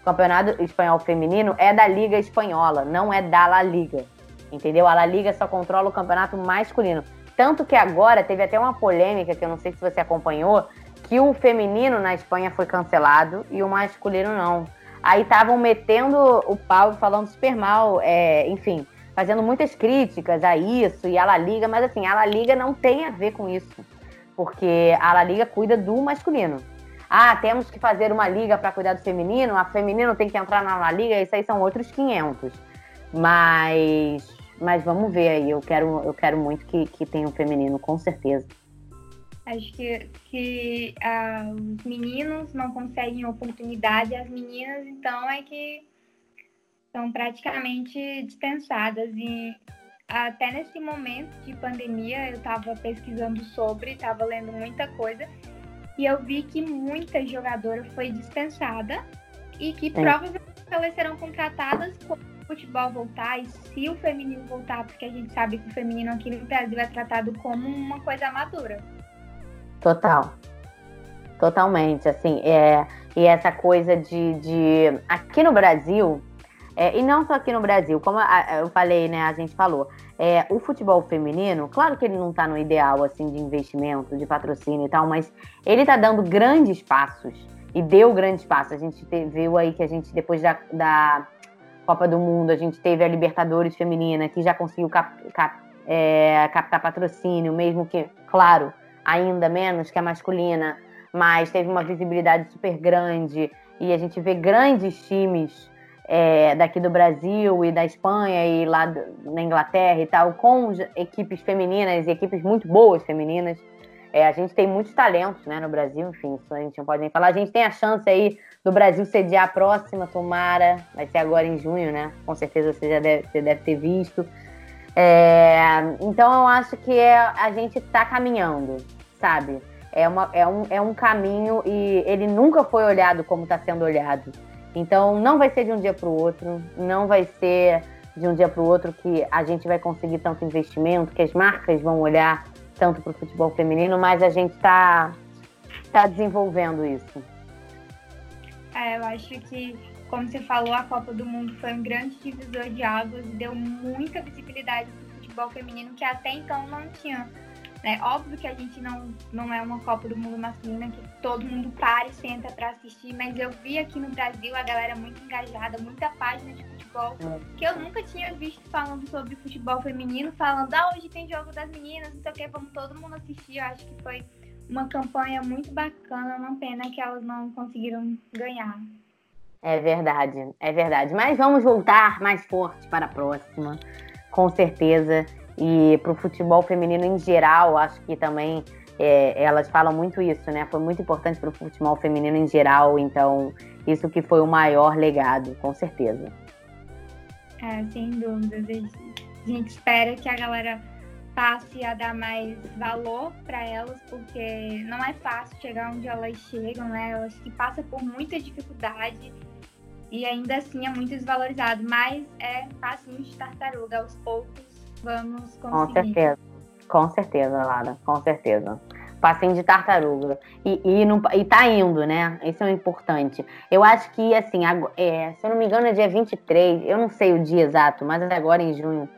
O Campeonato Espanhol Feminino é da Liga Espanhola, não é da La Liga. Entendeu? A La Liga só controla o campeonato masculino. Tanto que agora teve até uma polêmica, que eu não sei se você acompanhou, que o feminino na Espanha foi cancelado e o masculino não. Aí estavam metendo o pau, falando super mal, é, enfim, fazendo muitas críticas a isso e a La Liga, mas assim, a La Liga não tem a ver com isso, porque a La Liga cuida do masculino. Ah, temos que fazer uma liga para cuidar do feminino, a feminino tem que entrar na La Liga, isso aí são outros 500. Mas mas vamos ver aí. Eu quero, eu quero muito que, que tenha um feminino, com certeza. Acho que, que ah, os meninos não conseguem oportunidade, as meninas, então, é que são praticamente dispensadas. E até nesse momento de pandemia, eu estava pesquisando sobre, estava lendo muita coisa, e eu vi que muita jogadora foi dispensada e que provavelmente elas serão contratadas como futebol voltar e se o feminino voltar, porque a gente sabe que o feminino aqui no Brasil é tratado como uma coisa madura. Total. Totalmente, assim, é, e essa coisa de, de aqui no Brasil, é, e não só aqui no Brasil, como a, eu falei, né, a gente falou, é, o futebol feminino, claro que ele não está no ideal, assim, de investimento, de patrocínio e tal, mas ele está dando grandes passos, e deu grandes passos, a gente te, viu aí que a gente, depois da, da Copa do Mundo, a gente teve a Libertadores Feminina, que já conseguiu cap, cap, é, captar patrocínio, mesmo que, claro, ainda menos que a masculina, mas teve uma visibilidade super grande. E a gente vê grandes times é, daqui do Brasil e da Espanha e lá na Inglaterra e tal, com equipes femininas e equipes muito boas femininas. É, a gente tem muitos talentos né, no Brasil, enfim, isso a gente não pode nem falar. A gente tem a chance aí do Brasil sediar a próxima, tomara, vai ser agora em junho, né? Com certeza você já deve, você deve ter visto. É, então eu acho que é, a gente está caminhando, sabe? É, uma, é, um, é um caminho e ele nunca foi olhado como está sendo olhado. Então não vai ser de um dia para o outro, não vai ser de um dia para o outro que a gente vai conseguir tanto investimento, que as marcas vão olhar tanto para o futebol feminino, mas a gente está tá desenvolvendo isso. É, eu acho que, como você falou, a Copa do Mundo foi um grande divisor de águas e deu muita visibilidade para o futebol feminino que até então não tinha. É óbvio que a gente não, não é uma Copa do Mundo masculina que todo mundo para e senta para assistir, mas eu vi aqui no Brasil a galera muito engajada, muita página de futebol é. que eu nunca tinha visto falando sobre futebol feminino, falando, ah, hoje tem jogo das meninas, não sei o que, vamos todo mundo assistir. Eu acho que foi uma campanha muito bacana, uma pena que elas não conseguiram ganhar. É verdade, é verdade. Mas vamos voltar mais forte para a próxima, com certeza. E para o futebol feminino em geral, acho que também é, elas falam muito isso, né? Foi muito importante para o futebol feminino em geral, então isso que foi o maior legado, com certeza. É, sem dúvidas. A gente espera que a galera passe a dar mais valor para elas, porque não é fácil chegar onde elas chegam, né? Elas que passam por muita dificuldade e ainda assim é muito desvalorizado, mas é passinho de tartaruga, aos poucos vamos conseguir. Com certeza, com certeza, Lara, com certeza. Passinho de tartaruga. E, e, não, e tá indo, né? Isso é o importante. Eu acho que, assim, é, se eu não me engano, é dia 23, eu não sei o dia exato, mas agora em junho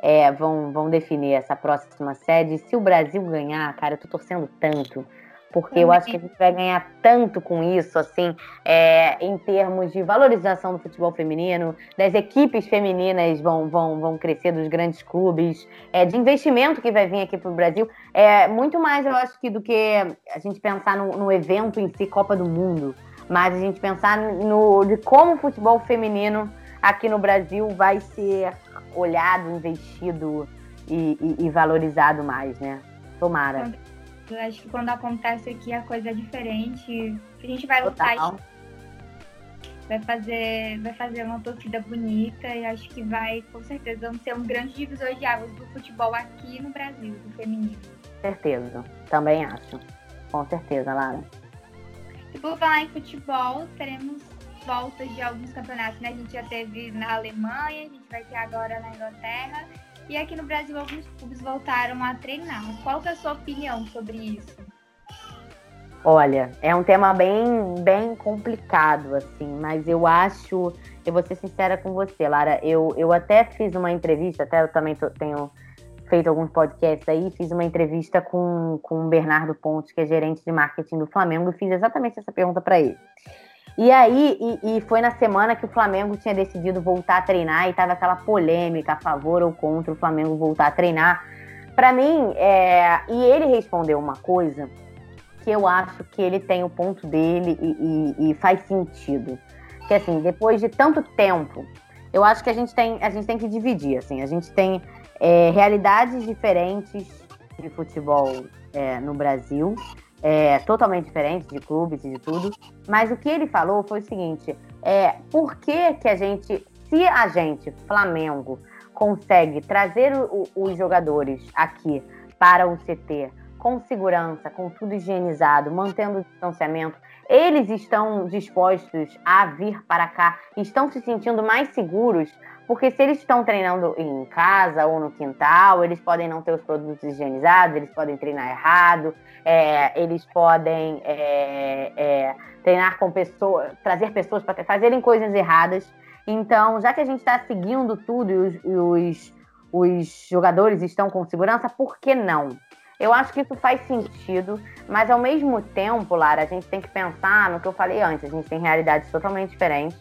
é, vão, vão definir essa próxima sede. Se o Brasil ganhar, cara, eu tô torcendo tanto porque eu acho que a gente vai ganhar tanto com isso, assim, é, em termos de valorização do futebol feminino, das equipes femininas vão, vão, vão crescer dos grandes clubes, é, de investimento que vai vir aqui para o Brasil. É muito mais, eu acho, que do que a gente pensar no, no evento em si, Copa do Mundo, mas a gente pensar no, de como o futebol feminino aqui no Brasil vai ser olhado, investido e, e, e valorizado mais, né? Tomara. Acho que quando acontece aqui a coisa é diferente. A gente vai lutar. Total vai fazer, vai fazer uma torcida bonita e acho que vai, com certeza, ser um grande divisor de águas do futebol aqui no Brasil, do feminino. Certeza, também acho. Com certeza, Lara. E por falar em futebol, teremos voltas de alguns campeonatos, né? A gente já teve na Alemanha, a gente vai ter agora na Inglaterra. E aqui no Brasil, alguns clubes voltaram a treinar. Qual é a sua opinião sobre isso? Olha, é um tema bem, bem complicado, assim, mas eu acho, eu vou ser sincera com você, Lara, eu, eu até fiz uma entrevista, até eu também tenho feito alguns podcasts aí, fiz uma entrevista com, com o Bernardo Pontes, que é gerente de marketing do Flamengo, e fiz exatamente essa pergunta para ele. E aí, e, e, foi na semana que o Flamengo tinha decidido voltar a treinar e tava aquela polêmica a favor ou contra o Flamengo voltar a treinar. Para mim, é, e ele respondeu uma coisa que eu acho que ele tem o ponto dele e, e, e faz sentido. Que assim, depois de tanto tempo, eu acho que a gente tem, a gente tem que dividir, assim, a gente tem é, realidades diferentes de futebol é, no Brasil, é, totalmente diferentes de clubes e de tudo. Mas o que ele falou foi o seguinte: é, por que, que a gente, se a gente, Flamengo, consegue trazer o, os jogadores aqui para o CT com segurança, com tudo higienizado, mantendo o distanciamento, eles estão dispostos a vir para cá, estão se sentindo mais seguros, porque se eles estão treinando em casa ou no quintal, eles podem não ter os produtos higienizados, eles podem treinar errado, é, eles podem é, é, treinar com pessoas, trazer pessoas para fazerem coisas erradas. Então, já que a gente está seguindo tudo e os, e os, os jogadores estão com segurança, por que não? Eu acho que isso faz sentido, mas ao mesmo tempo, Lara, a gente tem que pensar no que eu falei antes. A gente tem realidades totalmente diferentes.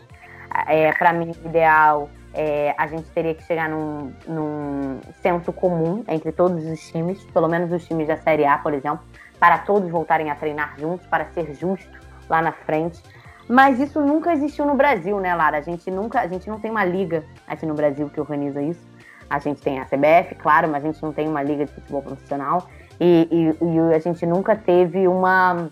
É, Para mim, o ideal é, a gente teria que chegar num, num senso comum entre todos os times, pelo menos os times da Série A, por exemplo, para todos voltarem a treinar juntos, para ser justo lá na frente. Mas isso nunca existiu no Brasil, né, Lara? A gente nunca, a gente não tem uma liga aqui no Brasil que organiza isso. A gente tem a CBF, claro, mas a gente não tem uma liga de futebol profissional. E, e, e a gente nunca teve uma,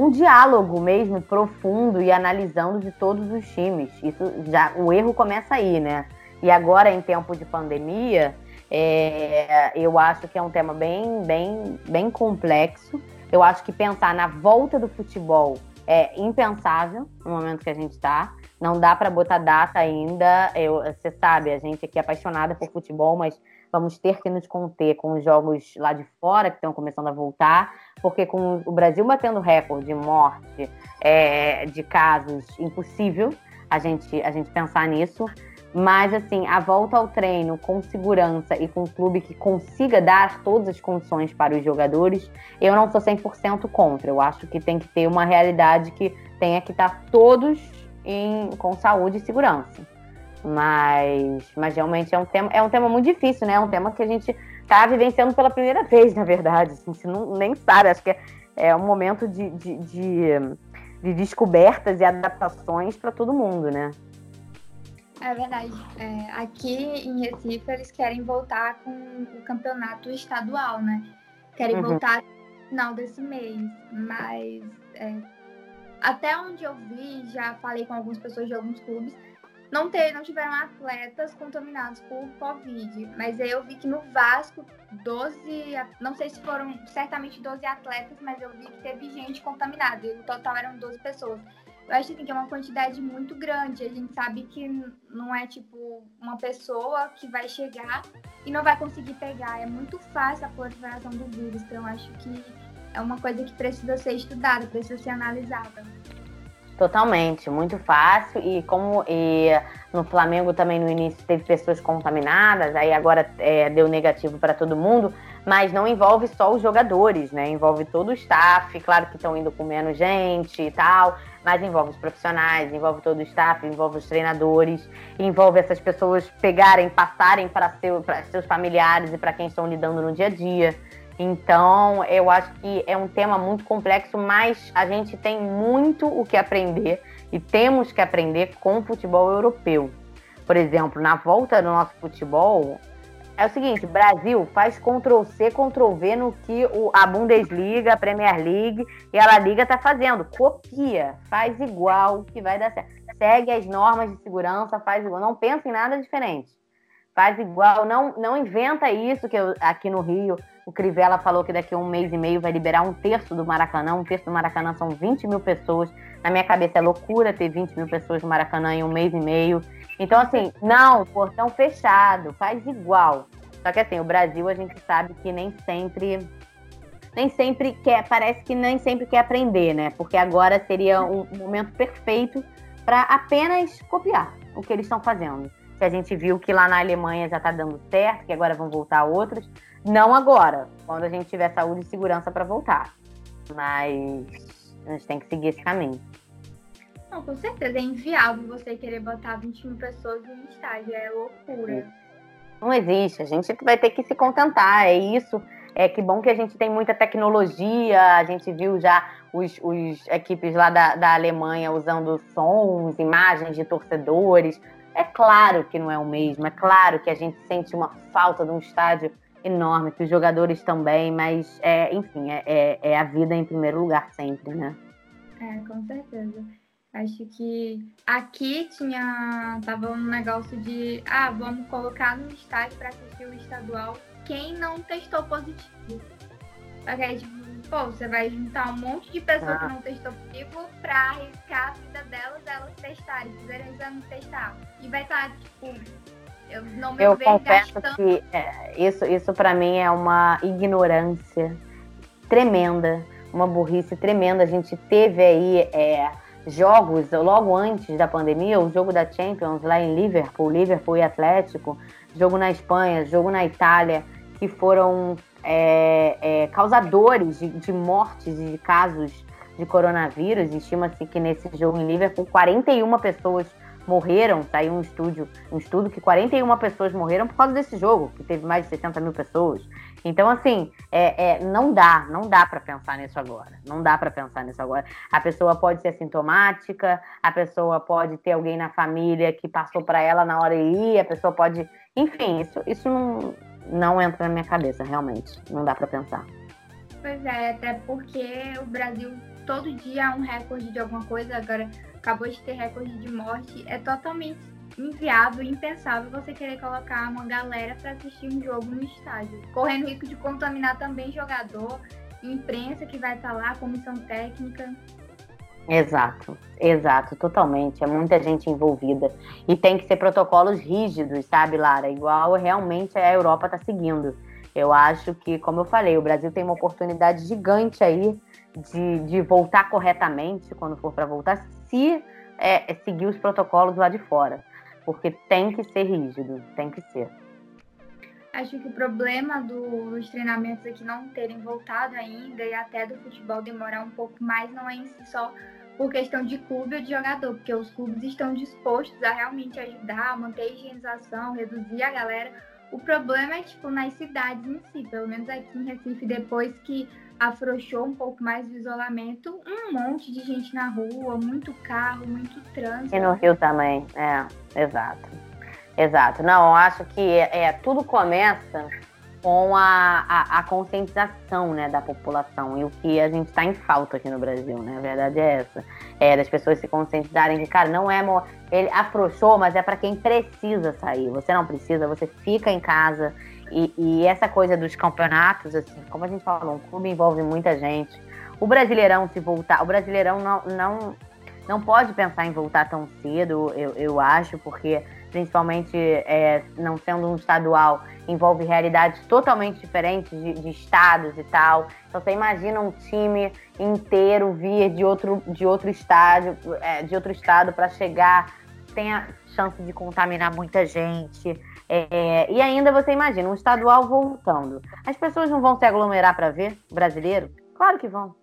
um diálogo mesmo profundo e analisando de todos os times. Isso já o erro começa aí, né? E agora em tempo de pandemia, é, eu acho que é um tema bem, bem, bem complexo. Eu acho que pensar na volta do futebol é impensável no momento que a gente está. Não dá para botar data ainda. Eu, você sabe, a gente aqui é apaixonada por futebol, mas vamos ter que nos conter com os jogos lá de fora que estão começando a voltar, porque com o Brasil batendo recorde de morte, é, de casos, impossível a gente, a gente pensar nisso. Mas, assim, a volta ao treino com segurança e com um clube que consiga dar todas as condições para os jogadores, eu não sou 100% contra. Eu acho que tem que ter uma realidade que tenha que estar todos em, com saúde e segurança. Mas, mas realmente é um, tema, é um tema muito difícil, né? É um tema que a gente está vivenciando pela primeira vez, na verdade. Assim, a gente não, nem sabe, acho que é, é um momento de, de, de, de descobertas e adaptações para todo mundo, né? É verdade. É, aqui em Recife eles querem voltar com o campeonato estadual, né? Querem uhum. voltar no final desse mês, mas é, até onde eu vi, já falei com algumas pessoas de alguns clubes, não, não tiveram atletas contaminados por Covid, mas eu vi que no Vasco, 12, não sei se foram certamente 12 atletas, mas eu vi que teve gente contaminada, e no total eram 12 pessoas. Eu acho assim, que é uma quantidade muito grande, a gente sabe que não é tipo uma pessoa que vai chegar e não vai conseguir pegar, é muito fácil a proliferação do vírus, então eu acho que é uma coisa que precisa ser estudada, precisa ser analisada. Totalmente, muito fácil. E como e no Flamengo também no início teve pessoas contaminadas, aí agora é, deu negativo para todo mundo, mas não envolve só os jogadores, né? Envolve todo o staff, claro que estão indo com menos gente e tal, mas envolve os profissionais, envolve todo o staff, envolve os treinadores, envolve essas pessoas pegarem, passarem para seu, seus familiares e para quem estão lidando no dia a dia. Então, eu acho que é um tema muito complexo, mas a gente tem muito o que aprender e temos que aprender com o futebol europeu. Por exemplo, na volta do nosso futebol, é o seguinte, Brasil faz Ctrl C, Ctrl V no que o, a Bundesliga, a Premier League e a La Liga tá fazendo. Copia, faz igual que vai dar certo. Segue as normas de segurança, faz igual. Não pensa em nada diferente. Faz igual, não, não inventa isso que eu, aqui no Rio. O Crivella falou que daqui a um mês e meio vai liberar um terço do Maracanã. Um terço do Maracanã são 20 mil pessoas. Na minha cabeça é loucura ter 20 mil pessoas no Maracanã em um mês e meio. Então, assim, não, portão fechado, faz igual. Só que assim, o Brasil a gente sabe que nem sempre. Nem sempre quer, parece que nem sempre quer aprender, né? Porque agora seria um momento perfeito para apenas copiar o que eles estão fazendo. Que a gente viu que lá na Alemanha já está dando certo, que agora vão voltar outros. Não agora, quando a gente tiver saúde e segurança para voltar. Mas a gente tem que seguir esse caminho. Não, com certeza. É inviável você querer botar 20 mil pessoas em estádio. É loucura. Não existe. A gente vai ter que se contentar. É isso. É que bom que a gente tem muita tecnologia. A gente viu já os, os equipes lá da, da Alemanha usando sons, imagens de torcedores. É claro que não é o mesmo. É claro que a gente sente uma falta de um estádio enorme, que os jogadores também, mas é, enfim, é, é, é a vida em primeiro lugar sempre, né? É, com certeza. Acho que aqui tinha. Tava um negócio de. Ah, vamos colocar no estádio para assistir o estadual quem não testou positivo. Ok, tipo, pô, você vai juntar um monte de pessoas ah. que não testou positivo pra arriscar a vida delas, elas testarem, fizerem exame testar. E vai estar, tipo, eu não me Eu confesso gastando... que é, isso, isso para mim é uma ignorância tremenda, uma burrice tremenda. A gente teve aí. É, jogos logo antes da pandemia, o jogo da Champions lá em Liverpool, Liverpool e Atlético, jogo na Espanha, jogo na Itália, que foram é, é, causadores de, de mortes e de casos de coronavírus. Estima-se que nesse jogo em Liverpool, 41 pessoas morreram, saiu um estudo, um estudo que 41 pessoas morreram por causa desse jogo, que teve mais de 60 mil pessoas. Então, assim, é, é não dá, não dá para pensar nisso agora. Não dá para pensar nisso agora. A pessoa pode ser sintomática, a pessoa pode ter alguém na família que passou para ela na hora ir, a pessoa pode. Enfim, isso, isso não, não entra na minha cabeça, realmente. Não dá para pensar. Pois é, até porque o Brasil todo dia há um recorde de alguma coisa, agora acabou de ter recorde de morte. É totalmente inviável, impensável você querer colocar uma galera para assistir um jogo no estádio, correndo risco de contaminar também jogador, imprensa que vai estar tá lá, comissão técnica. Exato, exato, totalmente. É muita gente envolvida. E tem que ser protocolos rígidos, sabe, Lara? Igual realmente a Europa está seguindo. Eu acho que, como eu falei, o Brasil tem uma oportunidade gigante aí de, de voltar corretamente, quando for para voltar, se é, seguir os protocolos lá de fora porque tem que ser rígido, tem que ser. Acho que o problema dos treinamentos aqui não terem voltado ainda e até do futebol demorar um pouco mais não é em si só por questão de clube ou de jogador, porque os clubes estão dispostos a realmente ajudar, manter a higienização, reduzir a galera. O problema é, tipo, nas cidades em si, pelo menos aqui em Recife, depois que afrouxou um pouco mais o isolamento, um monte de gente na rua, muito carro, muito trânsito. E no Rio também, é, exato. Exato. Não, eu acho que é, tudo começa com a, a, a, conscientização né, da população e o que a gente está em falta aqui no Brasil, né? A verdade é essa. É das pessoas se conscientizarem que, cara, não é. Ele afrouxou, mas é para quem precisa sair. Você não precisa, você fica em casa e, e, essa coisa dos campeonatos, assim, como a gente falou, um clube envolve muita gente. O Brasileirão, se voltar, o Brasileirão não, não, não pode pensar em voltar tão cedo, eu, eu acho, porque principalmente é, não sendo um estadual, envolve realidades totalmente diferentes de, de, estados e tal. Então você imagina um time inteiro vir de outro, de outro estádio, é, de outro estado para chegar, tem a chance de contaminar muita gente. É, e ainda você imagina, um estadual voltando. As pessoas não vão se aglomerar para ver brasileiro? Claro que vão.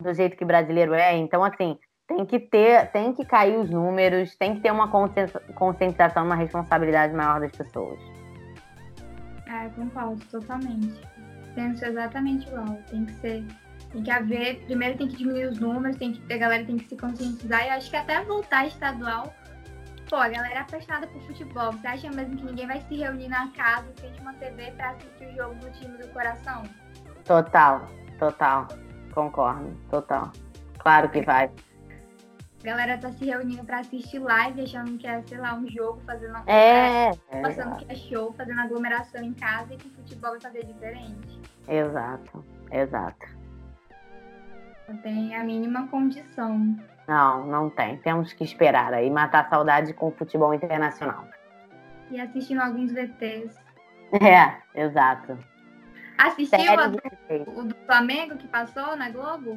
Do jeito que brasileiro é. Então, assim, tem que ter, tem que cair os números, tem que ter uma conscientização, uma responsabilidade maior das pessoas. É, concordo totalmente. Penso exatamente igual. Tem que ser. Tem que haver. Primeiro tem que diminuir os números, tem que a galera tem que se conscientizar. E acho que até voltar estadual pô, a galera é apaixonada por futebol. Você acha mesmo que ninguém vai se reunir na casa, frente uma TV pra assistir o jogo do time do coração? Total, total. Concordo, total. Claro que vai. A galera tá se reunindo pra assistir live, achando que é, sei lá, um jogo, fazendo. É, é Achando que é show, fazendo aglomeração em casa e que o futebol vai fazer diferente. exato, exato. Não tem a mínima condição. Não, não tem. Temos que esperar aí, matar a saudade com o futebol internacional. E assistindo alguns VTs. É, exato. Assistiu a o do Flamengo que passou na Globo?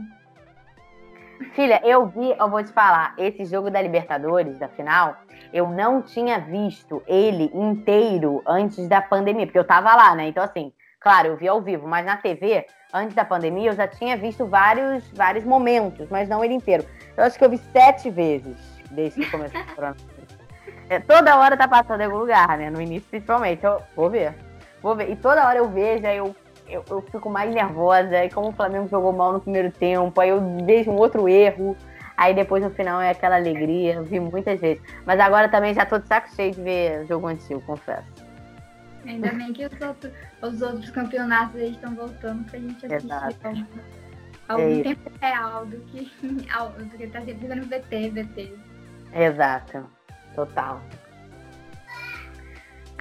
Filha, eu vi, eu vou te falar, esse jogo da Libertadores, da final, eu não tinha visto ele inteiro antes da pandemia, porque eu tava lá, né? Então, assim, claro, eu vi ao vivo, mas na TV, antes da pandemia, eu já tinha visto vários, vários momentos, mas não ele inteiro. Eu acho que eu vi sete vezes desde que começou o coronavírus. É, toda hora tá passando em algum lugar, né? No início, principalmente. Eu vou ver. Vou ver. E toda hora eu vejo, aí eu, eu, eu fico mais nervosa. Aí como o Flamengo jogou mal no primeiro tempo, aí eu vejo um outro erro. Aí depois no final é aquela alegria. Eu vi muitas vezes. Mas agora também já tô de saco cheio de ver jogo antigo, confesso. Ainda bem que os outros, os outros campeonatos aí estão voltando pra gente assistir Exato. algum, É algum isso. tempo real do que, do que tá sempre vendo VT, VT. Exato. Total.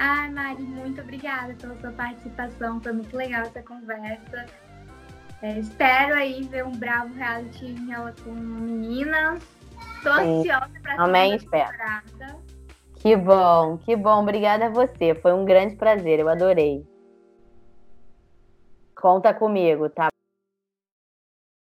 Ai, Mari, muito obrigada pela sua participação. Foi muito legal essa conversa. É, espero aí ver um bravo reality em ela com meninas. Tô Sim. ansiosa pra Também espero. temporada. Que bom, que bom. Obrigada a você. Foi um grande prazer. Eu adorei. Conta comigo, tá